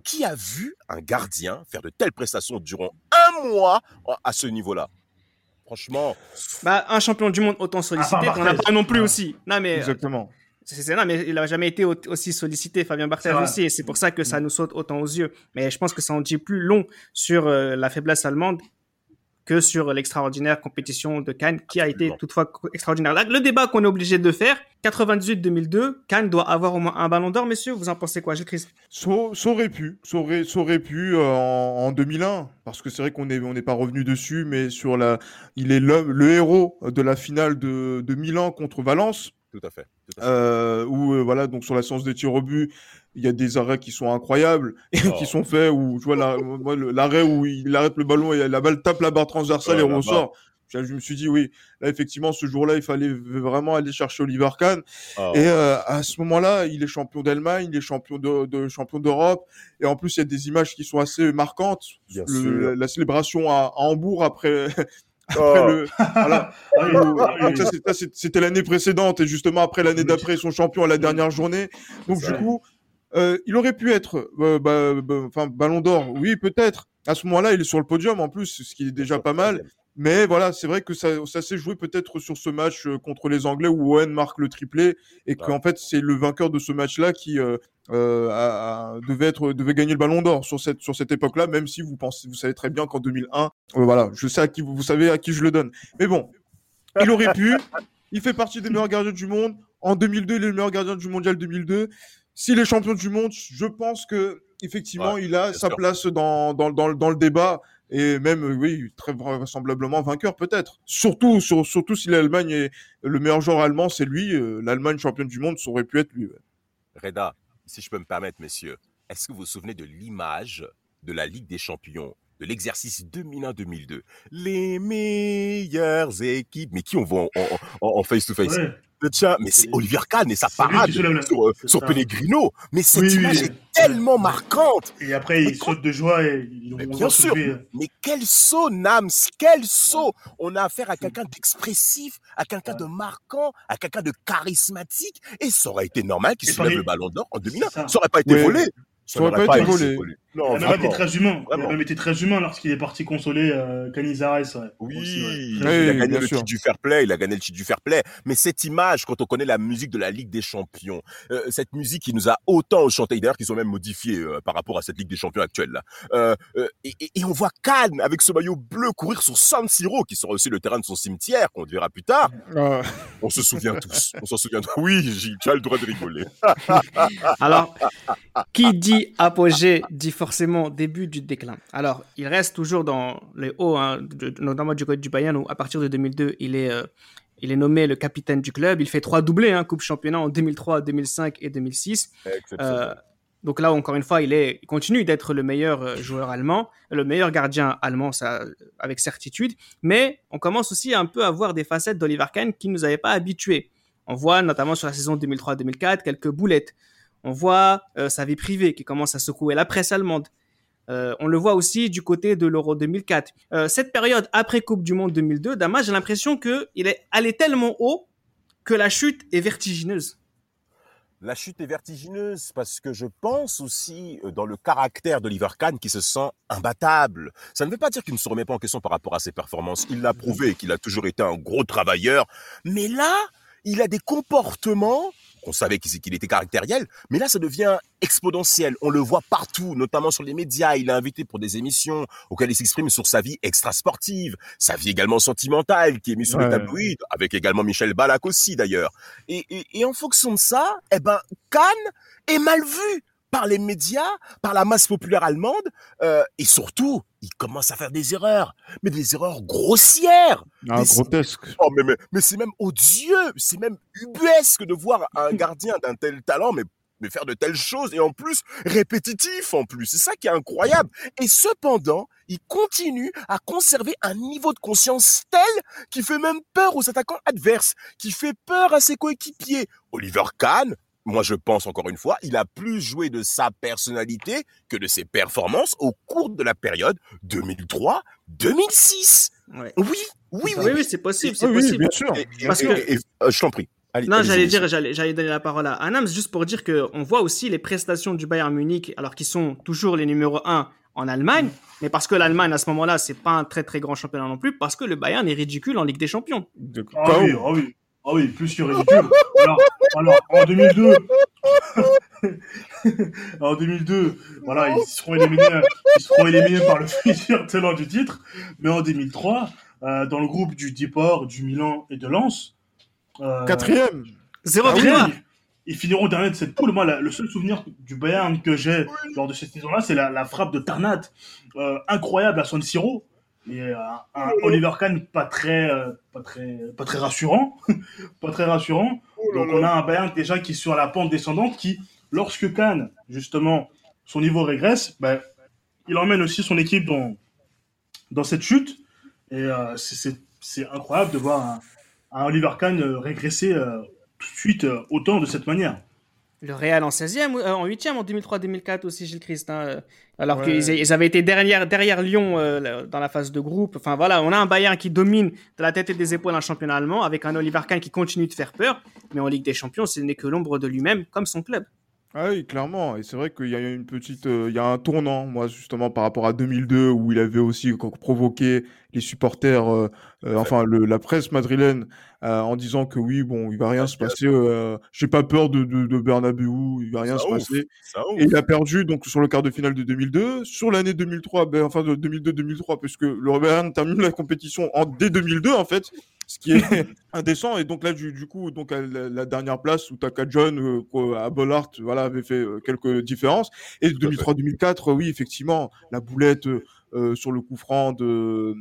qui a vu un gardien faire de telles prestations durant un mois à- ce niveau-là? Franchement, Bah, un champion du monde autant sollicité, part on n'a pas non plus Ouais. aussi. Non, mais Exactement. C'est non, mais il a jamais été au- aussi sollicité, Fabien Barthez aussi, et c'est pour ça que ça nous saute autant aux yeux. Mais je pense que ça en dit plus long sur euh, la faiblesse allemande que sur l'extraordinaire compétition de Cannes, qui a été toutefois extraordinaire. Là, le débat qu'on est obligé de faire, 98-2002, Cannes doit avoir au moins un ballon d'or, messieurs. Vous en pensez quoi, Gilles Christ Ça, ça aurait pu, ça aurait, ça aurait pu euh, en, en 2001, parce que c'est vrai qu'on n'est on n'est pas revenu dessus, mais sur la, il est le héros de la finale de, de Milan contre Valence, tout à fait. tout à fait. euh, où euh, voilà, donc sur la séance des tirs au but, il y a des arrêts qui sont incroyables et Oh. qui sont faits où tu vois la- l'arrêt où il arrête le ballon et la balle tape la barre transversale et là-bas. ressort. Je, je me suis dit oui, là effectivement ce jour-là il fallait vraiment aller chercher Oliver Kahn Oh. et euh, à ce moment-là, il est champion d'Allemagne, il est champion de, de- champion d'Europe. Et en plus, il y a des images qui sont assez marquantes. Le- la, la célébration à, à Hambourg après, Oh. le. voilà. Ça, C'était l'année précédente et justement après l'année d'après, ils sont champions à la dernière journée. Donc du coup, euh, il aurait pu être, euh, bah, bah, enfin, Ballon d'Or. Oui, peut-être. À ce moment-là, il est sur le podium en plus, ce qui est déjà pas mal. Mais voilà, c'est vrai que ça, ça s'est joué peut-être sur ce match euh, contre les Anglais où Owen marque le triplé et qu'en fait c'est le vainqueur de ce match-là qui euh, euh, a- a- devait être devait gagner le Ballon d'Or sur cette sur cette époque-là. Même si vous pensez, vous savez très bien qu'en 2001, euh, voilà, je sais à qui vous, vous savez à qui je le donne. Mais bon, il aurait pu. Il fait partie des meilleurs gardiens du monde. En 2002, il est le meilleur gardien du mondial 2002. S'il est champion du monde, je pense que effectivement, il a sa sûr. place dans, dans, dans, dans le débat et même, euh, oui, très vraisemblablement vainqueur peut-être. Surtout, sur- surtout si l'Allemagne est le meilleur joueur allemand, c'est lui. euh, L'Allemagne championne du monde, ça aurait pu être lui. ouais. Reda, si je peux me permettre, messieurs, est-ce que vous vous souvenez de l'image de la Ligue des Champions, de l'exercice 2001-2002 Les meilleures équipes, mais qui on voit en- en- en face-to-face? Ouais. Tiens, mais c'est Olivier Kahn et sa parade sur, euh, sur. Pellegrino. Mais cette Oui, image oui. est tellement marquante. Et après, il saute de joie et ils Mais bien sûr, euh, mais quel saut, Nams, quel saut On a affaire à quelqu'un d'expressif, à quelqu'un de marquant, à quelqu'un de charismatique, et ça aurait été normal qu'il Paris- le ballon d'or en 2001. C'est ça. Ça aurait pas été volé. Ça aurait n'aurait pas été volé. Il Non, a même été vraiment. très humain. Il Vraiment. a même été très humain lorsqu'il est parti consoler euh, Canizares. ouais. Oui, Aussi, ouais. il a gagné le titre du fair play, il a gagné le titre du fair play. Mais cette image, quand on connaît la musique de la Ligue des Champions, euh, cette musique qui nous a autant chanté, d'ailleurs qu'ils ont même modifié euh, par rapport à cette Ligue des Champions actuelle là. Euh, euh, et, et- et on voit Cannes avec ce maillot bleu courir sur San Siro, qui sera aussi le terrain de son cimetière, qu'on verra plus tard. Ah, On se souvient tous. On s'en souvient tous. Oui, tu as le droit de rigoler. Alors, qui dit apogée dit forcément début du déclin. Alors, il reste toujours dans les hauts, hein, de- notamment du côté du Bayern, où à partir de 2002, il est, euh, il est nommé le capitaine du club. Il fait trois doublés, hein, Coupe Championnat en 2003, 2005 et 2006. Euh, donc là, encore une fois, il, est, il continue d'être le meilleur euh, joueur allemand, le meilleur gardien allemand, ça, avec certitude. Mais on commence aussi un peu à voir des facettes d'Oliver Kahn qui ne nous avaient pas habitués. On voit notamment sur la saison 2003-2004 quelques boulettes. On voit euh, sa vie privée qui commence à secouer la presse allemande. Euh, on le voit aussi du côté de l'Euro 2004. Euh, cette période après Coupe du Monde 2002, Damas, j'ai l'impression qu'il est allé tellement haut que la chute est vertigineuse. La chute est vertigineuse parce que je pense aussi dans le caractère d'Oliver Kahn qui se sent imbattable. Ça ne veut pas dire qu'il ne se remet pas en question par rapport à ses performances. Il l'a prouvé qu'il a toujours été un gros travailleur. Mais là, il a des comportements on savait qu'il était caractériel, mais là, ça devient exponentiel. On le voit partout, notamment sur les médias. Il est invité pour des émissions auxquelles il s'exprime sur sa vie extrasportive, sa vie également sentimentale, qui est mise sur Ouais. le tabloïd, avec également Michel Balak aussi, d'ailleurs. Et, et, et en fonction de ça, eh ben, Cannes est mal vu par les médias, par la masse populaire allemande, euh, et surtout, il commence à faire des erreurs, mais des erreurs grossières. ah, Mais c'est- grotesque. Oh, mais, mais, mais c'est même odieux, c'est même ubuesque de voir un gardien d'un tel talent, mais, mais faire de telles choses, et en plus, répétitif en plus. C'est ça qui est incroyable. Et cependant, il continue à conserver un niveau de conscience tel qui fait même peur aux attaquants adverses, qui fait peur à ses coéquipiers. Oliver Kahn, moi je pense encore une fois, il a plus joué de sa personnalité que de ses performances au cours de la période 2003-2006. Ouais. Oui, oui, oui. Oui, oui, c'est possible, c'est oui, possible. bien sûr. Et- et- Parce et- que- et- et- euh, je t'en prie. Allez, Non, j'allais dire, j'allais, donner la parole à Anams juste pour dire que on voit aussi les prestations du Bayern Munich, alors qu'ils sont toujours les numéros 1 en Allemagne, mais parce que l'Allemagne à ce moment-là, c'est pas un très très grand championnat non plus, parce que le Bayern est ridicule en Ligue des Champions. De- Ah oui, ah oui, ah oui, plus que ridicule. Alors, alors, en 2002, en 2002, voilà, ils seront éliminés, ils seront éliminés par le futur tenant du titre. Mais en 2003, euh, dans le groupe du Deport, du Milan et de Lens, euh, Quatrième. Zéro ah oui, victoire. ils, ils finiront dernier de cette poule. Moi, la- le seul souvenir du Bayern que j'ai lors de cette saison-là, c'est la, la frappe de Tarnat, euh, incroyable à San Siro. Et euh, un Oliver Kahn pas très, euh, pas très, pas très rassurant, pas très rassurant. Donc on a un Bayern déjà qui est sur la pente descendante, qui, lorsque Kahn justement son niveau régresse, ben, il emmène aussi son équipe dans dans cette chute. Et euh, c'est- incroyable de voir un, un Oliver Kahn régresser tout de suite autant de cette manière. Le Real en 16e, euh, en 8e en 2003-2004 aussi, Gilles Christ. hein, euh, alors Ouais. qu'ils ils avaient été derrière, derrière Lyon euh, dans la phase de groupe. Enfin voilà, on a un Bayern qui domine de la tête et des épaules un championnat allemand, avec un Oliver Kahn qui continue de faire peur. Mais en Ligue des Champions, ce n'est que l'ombre de lui-même, comme son club. Ah oui, clairement. Et c'est vrai qu'il y a une petite, euh, il y a un tournant, moi, justement, par rapport à 2002, où il avait aussi co- provoqué les supporters, euh, euh, enfin, le, la presse madrilène, en disant que oui, bon, il va rien se passer. J'ai pas peur de, de, de Bernabéu, il va rien Ça se ouf, passer. Et il a perdu donc sur le quart de finale de 2002, sur l'année 2003, ben, enfin de 2002-2003, puisque le Bayern termine la compétition en dès 2002 en fait, ce qui est indécent. Et donc là, du, du coup, donc à la, la dernière place où Taka John euh, à Bollard, voilà, avait fait euh, quelques différences. Et 2003-2004, euh, oui, effectivement, la boulette euh, sur le coup franc de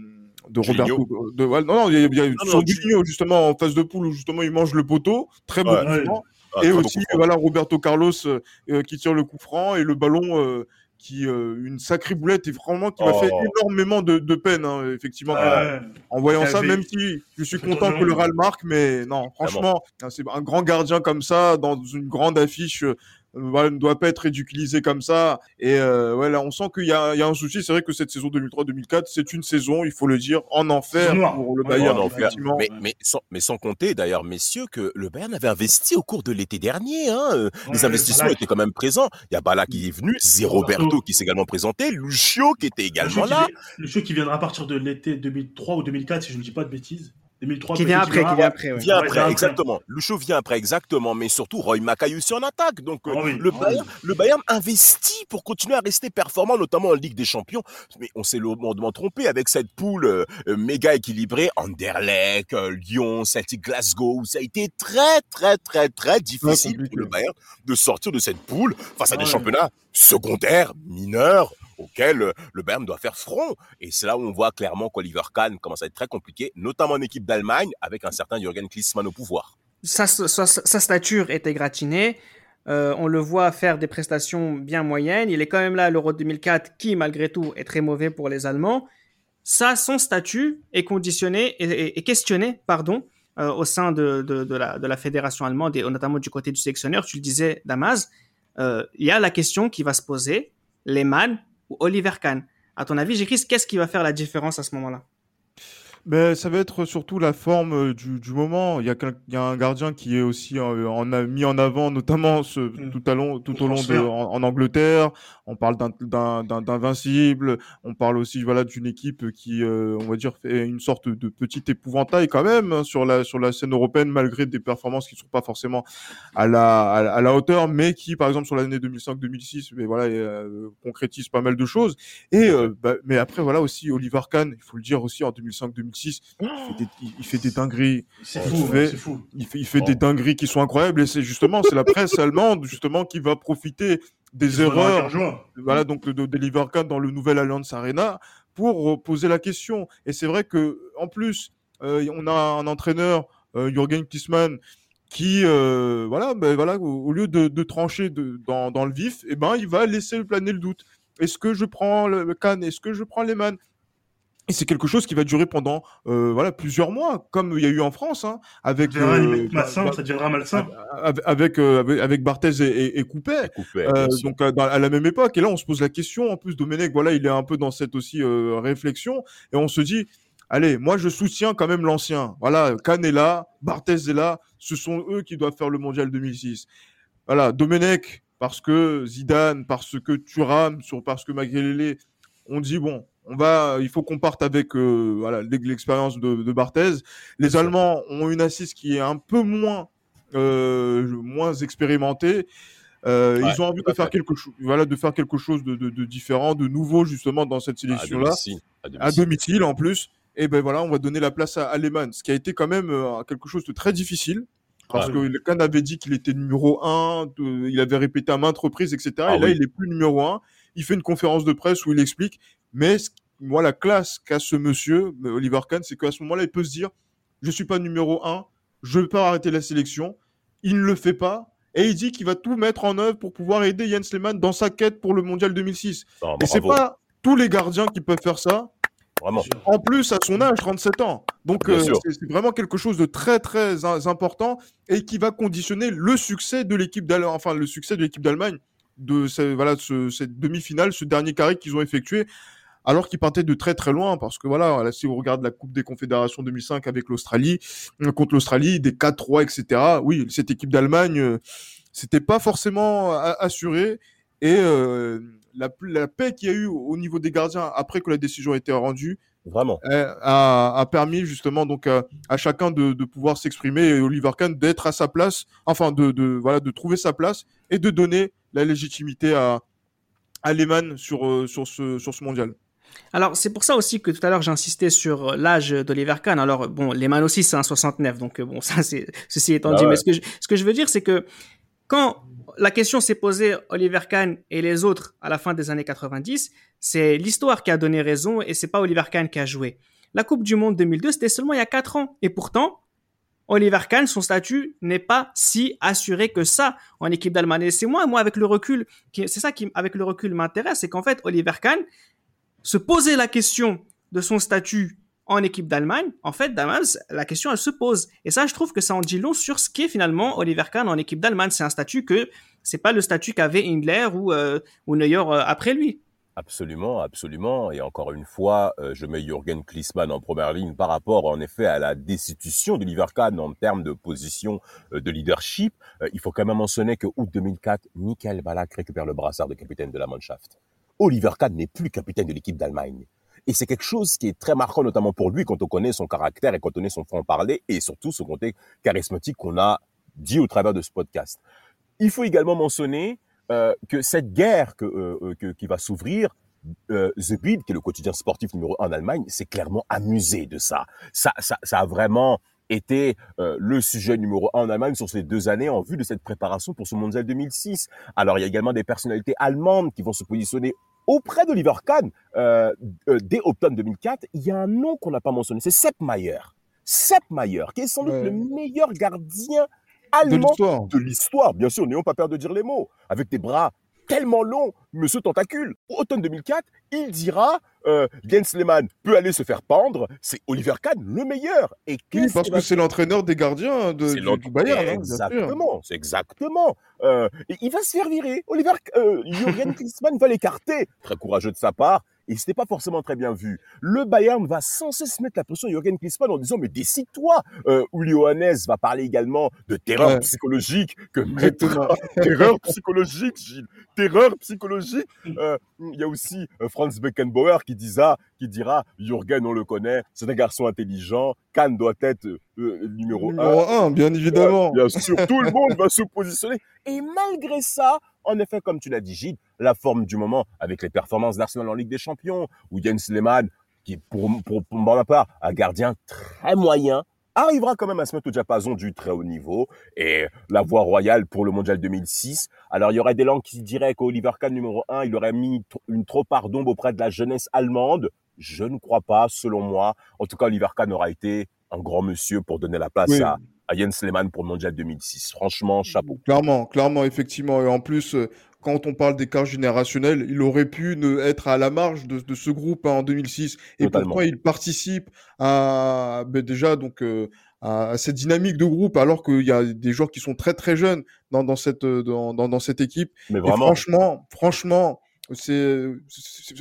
de ouais, non, non, il y a, sur Juninho, justement en phase de poule où justement il mange le poteau, très Ouais. Ouais. franc. Ah, et très aussi voilà Roberto Carlos euh, qui tire le coup franc et le ballon euh, qui euh, une sacrée boulette et vraiment qui m'a Oh. fait énormément de, de peine hein, effectivement en voyant ça même si je suis content que le Real marque mais non franchement hein, c'est un grand gardien comme ça dans une grande affiche voilà, ne doit pas être ridiculisé comme ça et euh, ouais là on sent qu'il y a, il y a un souci c'est vrai que cette saison 2003-2004 c'est une saison il faut le dire en enfer pour le Bayern en enfer. Mais, mais, sans, mais sans compter d'ailleurs, messieurs, que le Bayern avait investi au cours de l'été dernier. Hein. euh, Les Ouais, investissements Balak. étaient quand même présents. Il y a Bala qui est venu, Zé Roberto. Roberto qui s'est également présenté, Lucio qui était Le également qui là. le jeu qui viendra à partir de l'été 2003 ou 2004, si je ne dis pas de bêtises. 2003, Qui vient après, qui vient après. ouais. Vient après, vient après. exactement. Vient après, exactement. Mais surtout, Roy Mackay aussi en attaque. Donc, euh, Ah oui, le, ah Bayern, oui. le Bayern investit pour continuer à rester performant, notamment en Ligue des Champions. Mais on s'est lourdement trompé avec cette poule euh, méga équilibrée. Anderlecht, euh, Lyon, Celtic Glasgow. où Ça a été très, très, très, très difficile pour le Bayern de sortir de cette poule face à des Ouais. championnats secondaires, mineurs, auxquels euh, le Bayern doit faire front. Et c'est là où on voit clairement qu'Oliver Kahn commence à être très compliqué, notamment en équipe d'Allemagne, avec un certain Jürgen Klinsmann au pouvoir. sa, stature était gratinée. Euh, on le voit faire des prestations bien moyennes. Il est quand même là à l'Euro 2004, qui malgré tout est très mauvais pour les Allemands. Ça, son statut est conditionné questionné, pardon, euh, au sein de, la, fédération allemande et notamment du côté du sélectionneur. Tu le disais, Damas, il y a la question qui va se poser Lehmann ou Oliver Kahn. À ton avis, Jékris, qu'est-ce qui va faire la différence à ce moment-là? Ben, ça va être surtout la forme euh, du, du moment. Il y, a quel- il y a un gardien qui est aussi euh, en a mis en avant, notamment ce, Mm. tout, à long, tout Le au long de en, en Angleterre. On parle d'invincible. On parle aussi voilà d'une équipe qui, euh, on va dire, fait une sorte de petit épouvantail quand même hein, sur la sur la scène européenne, malgré des performances qui ne sont pas forcément à la à, la- à la hauteur, mais qui, par exemple, sur l'année 2005-2006, mais voilà, euh, concrétise pas mal de choses. Et euh, bah, mais après voilà aussi Oliver Kahn, il faut le dire aussi en 2005-2006, il, fait des- il- il fait des dingueries, C'est Il fou, fait- c'est fou. il fait, il fait Oh. des dingueries qui sont incroyables et c'est justement c'est la presse allemande justement qui va profiter des erreurs. voilà donc de d'Oliver Kahn dans le nouvel Allianz Arena pour euh, poser la question. Et c'est vrai que en plus euh, on a un entraîneur euh, Jürgen Klinsmann qui euh, voilà ben voilà au, au lieu de, de trancher de, dans, dans le vif et ben il va laisser planer le doute. Est-ce que je prends le, le Kahn? Est-ce que je prends Lehmann? Et c'est quelque chose qui va durer pendant euh, voilà plusieurs mois comme il y a eu en France hein, avec Ça deviendra euh, malsain, bah- ça deviendra malsain. avec avec, euh, avec, avec Barthez et, et, et Coupet. Euh, donc à, dans- à la même époque. Et là on se pose la question en plus Domenech voilà il est un peu dans cette aussi euh, réflexion. Et on se dit allez moi je soutiens quand même l'ancien. Voilà là Barthez est là ce sont eux qui doivent faire le mondial 2006 voilà Domenech parce que Zidane parce que Thuram sur parce que Makelele on dit bon on va il faut qu'on parte avec euh, voilà l'expérience de, de Barthez les. Allemands ont une assise qui est un peu moins euh, moins expérimentée euh, Ouais, ils ont envie de faire fait. quelque chose, voilà, de faire quelque chose de, de, de différent, de nouveau justement dans cette sélection-là, à à domicile. en plus. Et ben voilà, on va donner la place à Alemann, ce qui a été quand même euh, quelque chose de très difficile. Parce Ouais. que le Kahn avait dit qu'il était numéro un, de- il avait répété à maintes reprises, etc. Ah et là, oui. il est plus numéro un. Il fait une conférence de presse où il explique. Mais moi, la classe qu'a ce monsieur, euh, Oliver Kahn, c'est qu'à ce moment-là, il peut se dire, je suis pas numéro un, je vais pas arrêter la sélection. Il ne le fait pas. Et il dit qu'il va tout mettre en œuvre pour pouvoir aider Jens Lehmann dans sa quête pour le mondial 2006. Non, Et c'est pas tous les gardiens qui peuvent faire ça. Vraiment. En plus, à son âge, 37 ans. Donc, euh, c'est vraiment quelque chose de très, très important et qui va conditionner le succès de l'équipe d'Allemagne, enfin, le succès de l'équipe d'Allemagne de ce- voilà, ce- cette demi-finale, ce dernier carré qu'ils ont effectué, alors qu'ils partaient de très, très loin. Parce que voilà, là, si on regarde la Coupe des Confédérations 2005 avec l'Australie, euh, contre l'Australie, des 4-3, etc. Oui, cette équipe d'Allemagne, euh, c'était pas forcément assuré. Et la, la, paix qu'il y a eu au niveau des gardiens après que la décision a été rendue, Vraiment. A, a, permis justement donc à, chacun de, de pouvoir s'exprimer et Oliver Kahn d'être à sa place, enfin de, de, voilà de trouver sa place et de donner la légitimité à, à Lehmann sur, sur, ce, sur ce mondial. Alors, c'est pour ça aussi que tout à l'heure j'insistais sur l'âge d'Oliver Kahn. Alors, bon, Lehmann aussi, c'est un 69, donc bon, ça, c'est ceci étant dit. Ah Mais ce que, je, ce que je veux dire, c'est que quand la question s'est posée, Oliver Kahn et les autres, à la fin des années 90, c'est l'histoire qui a donné raison et c'est pas Oliver Kahn qui a joué. La Coupe du Monde 2002, c'était seulement il y a 4 ans. Et pourtant, Oliver Kahn, son statut n'est pas si assuré que ça en équipe d'Allemagne. Et c'est moi, moi, avec le recul, c'est ça qui, avec le recul, m'intéresse, c'est qu'en fait, Oliver Kahn se posait la question de son statut en équipe d'Allemagne, en fait, la question, elle se pose. Et ça, je trouve que ça en dit long sur ce qu'est finalement Oliver Kahn en équipe d'Allemagne. C'est un statut que c'est pas le statut qu'avait Hindler ou, euh, ou Neuer euh, après lui. Absolument, absolument. Et encore une fois, euh, je mets Jürgen Klinsmann en première ligne par rapport, en effet, à la destitution d'Oliver Kahn en termes de position de leadership. il faut quand même mentionner que août 2004, Michael Ballack récupère le brassard de capitaine de la Mannschaft. Oliver Kahn n'est plus capitaine de l'équipe d'Allemagne. Et c'est quelque chose qui est très marquant, notamment pour lui, quand on connaît son caractère et quand on connaît son franc-parler et surtout ce côté charismatique qu'on a dit au travers de ce podcast. Il faut également mentionner euh, que cette guerre que, euh, euh, qui va s'ouvrir, The Bild, qui est le quotidien sportif numéro un en Allemagne, s'est clairement amusé de ça. Ça, ça, ça a vraiment été le sujet numéro un en Allemagne sur ces deux années en vue de cette préparation pour ce mondial 2006. Alors il y a également des personnalités allemandes qui vont se positionner auprès d'Oliver Kahn, euh, euh, dès automne 2004, il y a un nom qu'on n'a pas mentionné, c'est Sepp Maier. Sepp Maier, qui est sans doute le meilleur gardien allemand de l'histoire. Bien sûr, n'ayons pas peur de dire les mots. Avec des bras tellement long, Monsieur Tentacule. Automne 2004, il dira euh, Jens Lehmann peut aller se faire pendre, c'est Oliver Kahn le meilleur. Et oui, parce que c'est l'entraîneur des gardiens de, du, du, Bayern. Hein, exactement, c'est exactement. Euh, et il va se faire virer. Oliver, euh, Jürgen Klinsmann va l'écarter. Très courageux de sa part et c'était pas forcément très bien vu. Le Bayern va sans cesse mettre la pression à Jürgen Klinsmann en disant mais décide-toi. Euh, Uli va parler également de terreur psychologique que terreur psychologique, Gilles, terreur psychologique. Euh, il y a aussi euh, Franz Beckenbauer qui dira, qui dira Jürgen on le connaît, c'est un garçon intelligent, Kahn doit être euh, numéro, numéro un. bien évidemment. bien sûr, tout le monde va se positionner. Et malgré ça, en effet, comme tu l'as dit, Gilles, la forme du moment avec les performances d'Arsenal en Ligue des Champions, où Jens Lehmann, qui pour, pour, pour ma part, un gardien très moyen, arrivera quand même à se mettre au diapason du très haut niveau et la voie royale pour le mondial 2006. Alors il y aurait des langues qui diraient qu'Oliver Kahn numéro 1, il aurait mis une trop d'ombre auprès de la jeunesse allemande. Je ne crois pas, selon moi. En tout cas, Oliver Kahn aura été un grand monsieur pour donner la place à, à Jens Lehmann pour le mondial 2006. Franchement, chapeau. Clairement, clairement, effectivement. Et en plus, euh, quand on parle d'écart générationnel, il aurait pu ne être à la marge de, de ce groupe hein, en 2006. Et pourquoi il participe à ben déjà donc euh, à, cette dynamique de groupe alors qu'il y a des joueurs qui sont très très jeunes dans, dans cette dans, dans, dans cette équipe. Mais vraiment. franchement, franchement, c'est,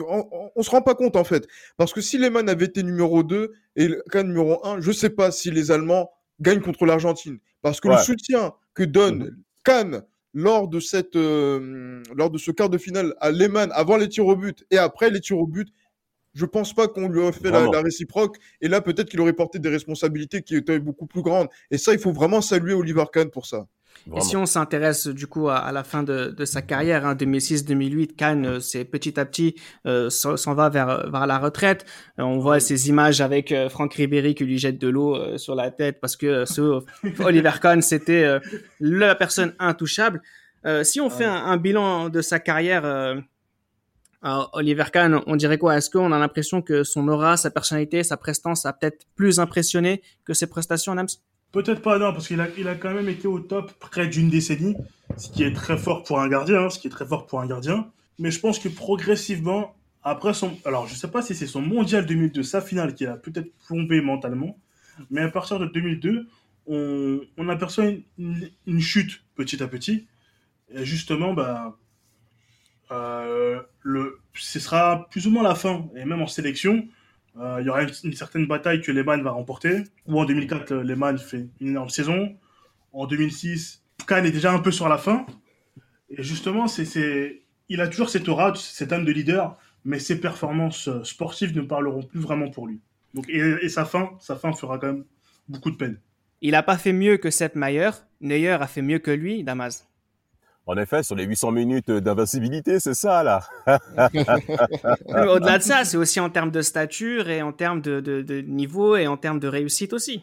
on, on, se rend pas compte en fait, parce que si Lehmann avait été numéro 2 et le cas numéro 1, je sais pas si les Allemands gagnent contre l'Argentine, parce que le soutien que donne mmh Kahn lors de cette, euh, lors de ce quart de finale à Lehmann avant les tirs au but et après les tirs au but, je pense pas qu'on lui aurait fait la, réciproque. Et là, peut-être qu'il aurait porté des responsabilités qui étaient beaucoup plus grandes. Et ça, il faut vraiment saluer Oliver Kahn pour ça. Et si on s'intéresse du coup à, la fin de, sa carrière, hein, 2006-2008, Kahn, euh, c'est petit à petit euh, s'en va vers, vers la retraite. on voit ces images avec Franck Ribéry qui lui jette de l'eau sur la tête parce que ce Oliver Kahn, c'était la personne intouchable. si on fait un, bilan de sa carrière, Oliver Kahn, on dirait quoi? Est-ce qu'on a l'impression que son aura, sa personnalité, sa prestance a peut-être plus impressionné que ses prestations, Nams Peut-être pas, non, parce qu'il a, il a quand même été au top près d'une décennie, ce qui est très fort pour un gardien, hein, ce qui est très fort pour un gardien. Mais je pense que progressivement, après son... Alors, je sais pas si c'est son mondial 2002, sa finale, qui a peut-être plombé mentalement, mais à partir de 2002, on, on aperçoit une, chute petit à petit. Et justement, bah, euh, le, ce sera plus ou moins la fin. Et même en sélection, il y aura une, certaine bataille que Lehmann va remporter. Ou en 2004, Lehmann fait une énorme saison. En 2006, Kahn est déjà un peu sur la fin. Et justement, c'est, il a toujours cette aura, cette âme de leader, mais ses performances euh, sportives ne parleront plus vraiment pour lui. Donc, et, sa fin, sa fin fera quand même beaucoup de peine. Il n'a pas fait mieux que Sepp Mayer. Neuer a fait mieux que lui, Damas. En effet, sur les 800 minutes d'invincibilité, c'est ça, là. Au-delà de ça, c'est aussi en termes de stature et en termes de, de, niveau et en termes de réussite aussi.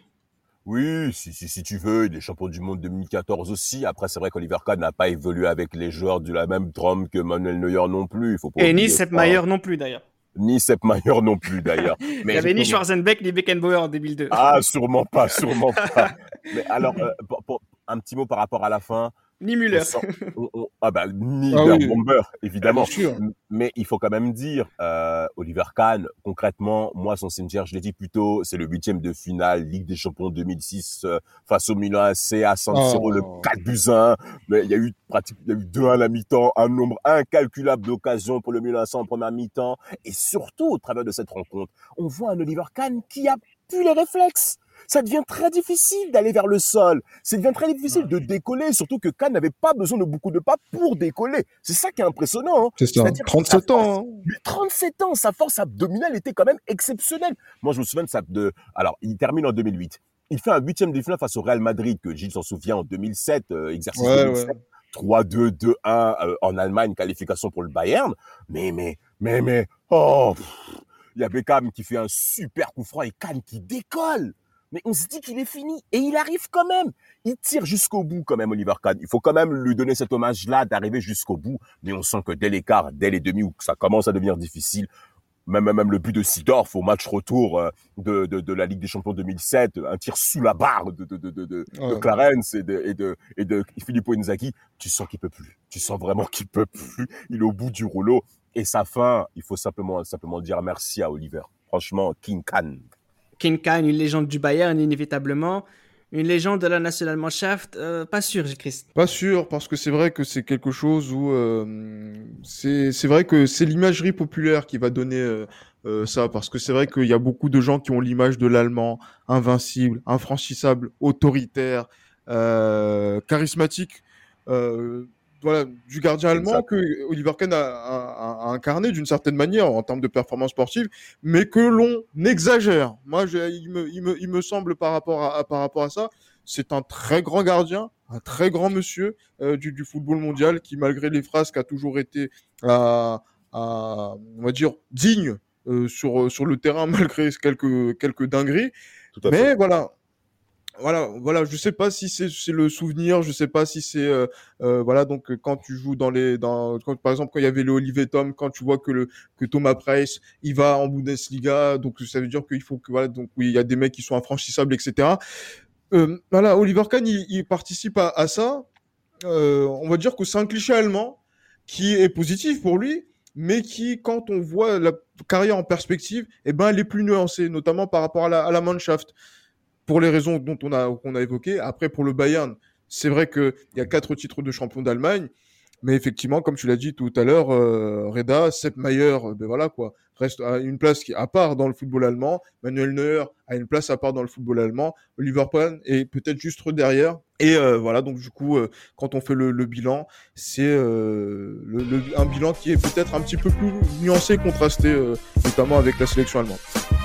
Oui, si, si, si tu veux, il est champion du monde 2014 aussi. Après, c'est vrai qu'Oliver Kahn n'a pas évolué avec les joueurs de la même trompe que Manuel Neuer non plus. faut et ni Sepp Mayer non plus, d'ailleurs. Ni Sepp Mayer non plus, d'ailleurs. il n'y avait ni Schwarzenbeck ni Beckenbauer en 2002. Ah, sûrement pas, sûrement pas. Mais alors, euh, un petit mot par rapport à la fin. Ni Müller. ah bah, ni ah Bomber, évidemment. Mais il faut quand même dire, euh, Oliver Kahn, concrètement, moi, son cimetière, je l'ai dit plus tôt, c'est le huitième de finale, Ligue des Champions 2006, euh, face au Milan AC à San Siro, le 4 buts 1. Mais il y a eu pratiquement, il y a eu deux à la mi-temps, un nombre incalculable d'occasions pour le Milan AC en première mi-temps. Et surtout, au travers de cette rencontre, on voit un Oliver Kahn qui a plus les réflexes ça devient très difficile d'aller vers le sol. Ça devient très difficile de décoller, surtout que Kahn n'avait pas besoin de beaucoup de pas pour décoller. C'est ça qui est impressionnant. Hein. C'est ça. 37 ans. 37 hein. ans, sa force abdominale était quand même exceptionnelle. Moi, je me souviens de ça. De... Alors, il termine en 2008. Il fait un huitième de finale face au Real Madrid, que Gilles s'en souvient en 2007, euh, exercice 2007. 3-2, 2-1 en Allemagne, qualification pour le Bayern. Mais, mais, mais, mais, oh, il y a Beckham qui fait un super coup franc et Kahn qui décolle mais on se dit qu'il est fini. Et il arrive quand même. Il tire jusqu'au bout quand même, Oliver Kahn. Il faut quand même lui donner cet hommage-là d'arriver jusqu'au bout. Mais on sent que dès l'écart, dès les demi, où ça commence à devenir difficile, même, même le but de Sidorf au match retour euh, de, de, de, la Ligue des Champions 2007, un tir sous la barre de, de, de, de, de Clarence et de, et de, et de Filippo Inzaghi, tu sens qu'il peut plus. Tu sens vraiment qu'il peut plus. Il est au bout du rouleau. Et sa fin, il faut simplement, simplement dire merci à Oliver. Franchement, King Khan. King une légende du Bayern, inévitablement. Une légende de la Nationalmannschaft, euh, pas sûr, Christ. Pas sûr, parce que c'est vrai que c'est quelque chose où euh, c'est vrai que c'est l'imagerie populaire qui va donner euh, ça, parce que c'est vrai qu'il y a beaucoup de gens qui ont l'image de l'allemand invincible, infranchissable, autoritaire, charismatique voilà, du gardien allemand que Oliver Kahn a, incarné d'une certaine manière en termes de performance sportive, mais que l'on exagère. Moi, il, me, il, me, il, me, semble par rapport à, par rapport à ça, c'est un très grand gardien, un très grand monsieur euh, du, du, football mondial qui, malgré les frasques, a toujours été, à, on va dire, digne euh, sur, sur le terrain malgré quelques, quelques dingueries. mais voilà, voilà, voilà, je sais pas si c'est le souvenir, je sais pas si c'est euh, euh, voilà donc quand tu joues dans les dans par exemple quand il y avait le Olivier Tom, quand tu vois que le que Thomas Price il va en Bundesliga, donc ça veut dire qu'il faut que voilà donc oui il y a des mecs qui sont infranchissables etc. Euh, voilà, Oliver Kahn il, il participe à, à ça. Euh, on va dire que c'est un cliché allemand qui est positif pour lui, mais qui, quand on voit la carrière en perspective, eh ben, elle est plus nuancée, notamment par rapport à la, à la Mannschaft pour les raisons dont on a, qu'on a évoquées. Après, pour le Bayern, c'est vrai qu'il y a quatre titres de champion d'Allemagne. Mais effectivement, comme tu l'as dit tout à l'heure, euh, Reda, Sepp Mayer, euh, ben voilà quoi, reste à une place qui à part dans le football allemand. Manuel Neuer a une place à part dans le football allemand. Oliver Kahn est peut-être juste derrière. Et euh, voilà, donc du coup, euh, quand on fait le, le bilan, c'est un bilan qui est peut-être un petit peu plus nuancé, contrasté, notamment avec la sélection allemande.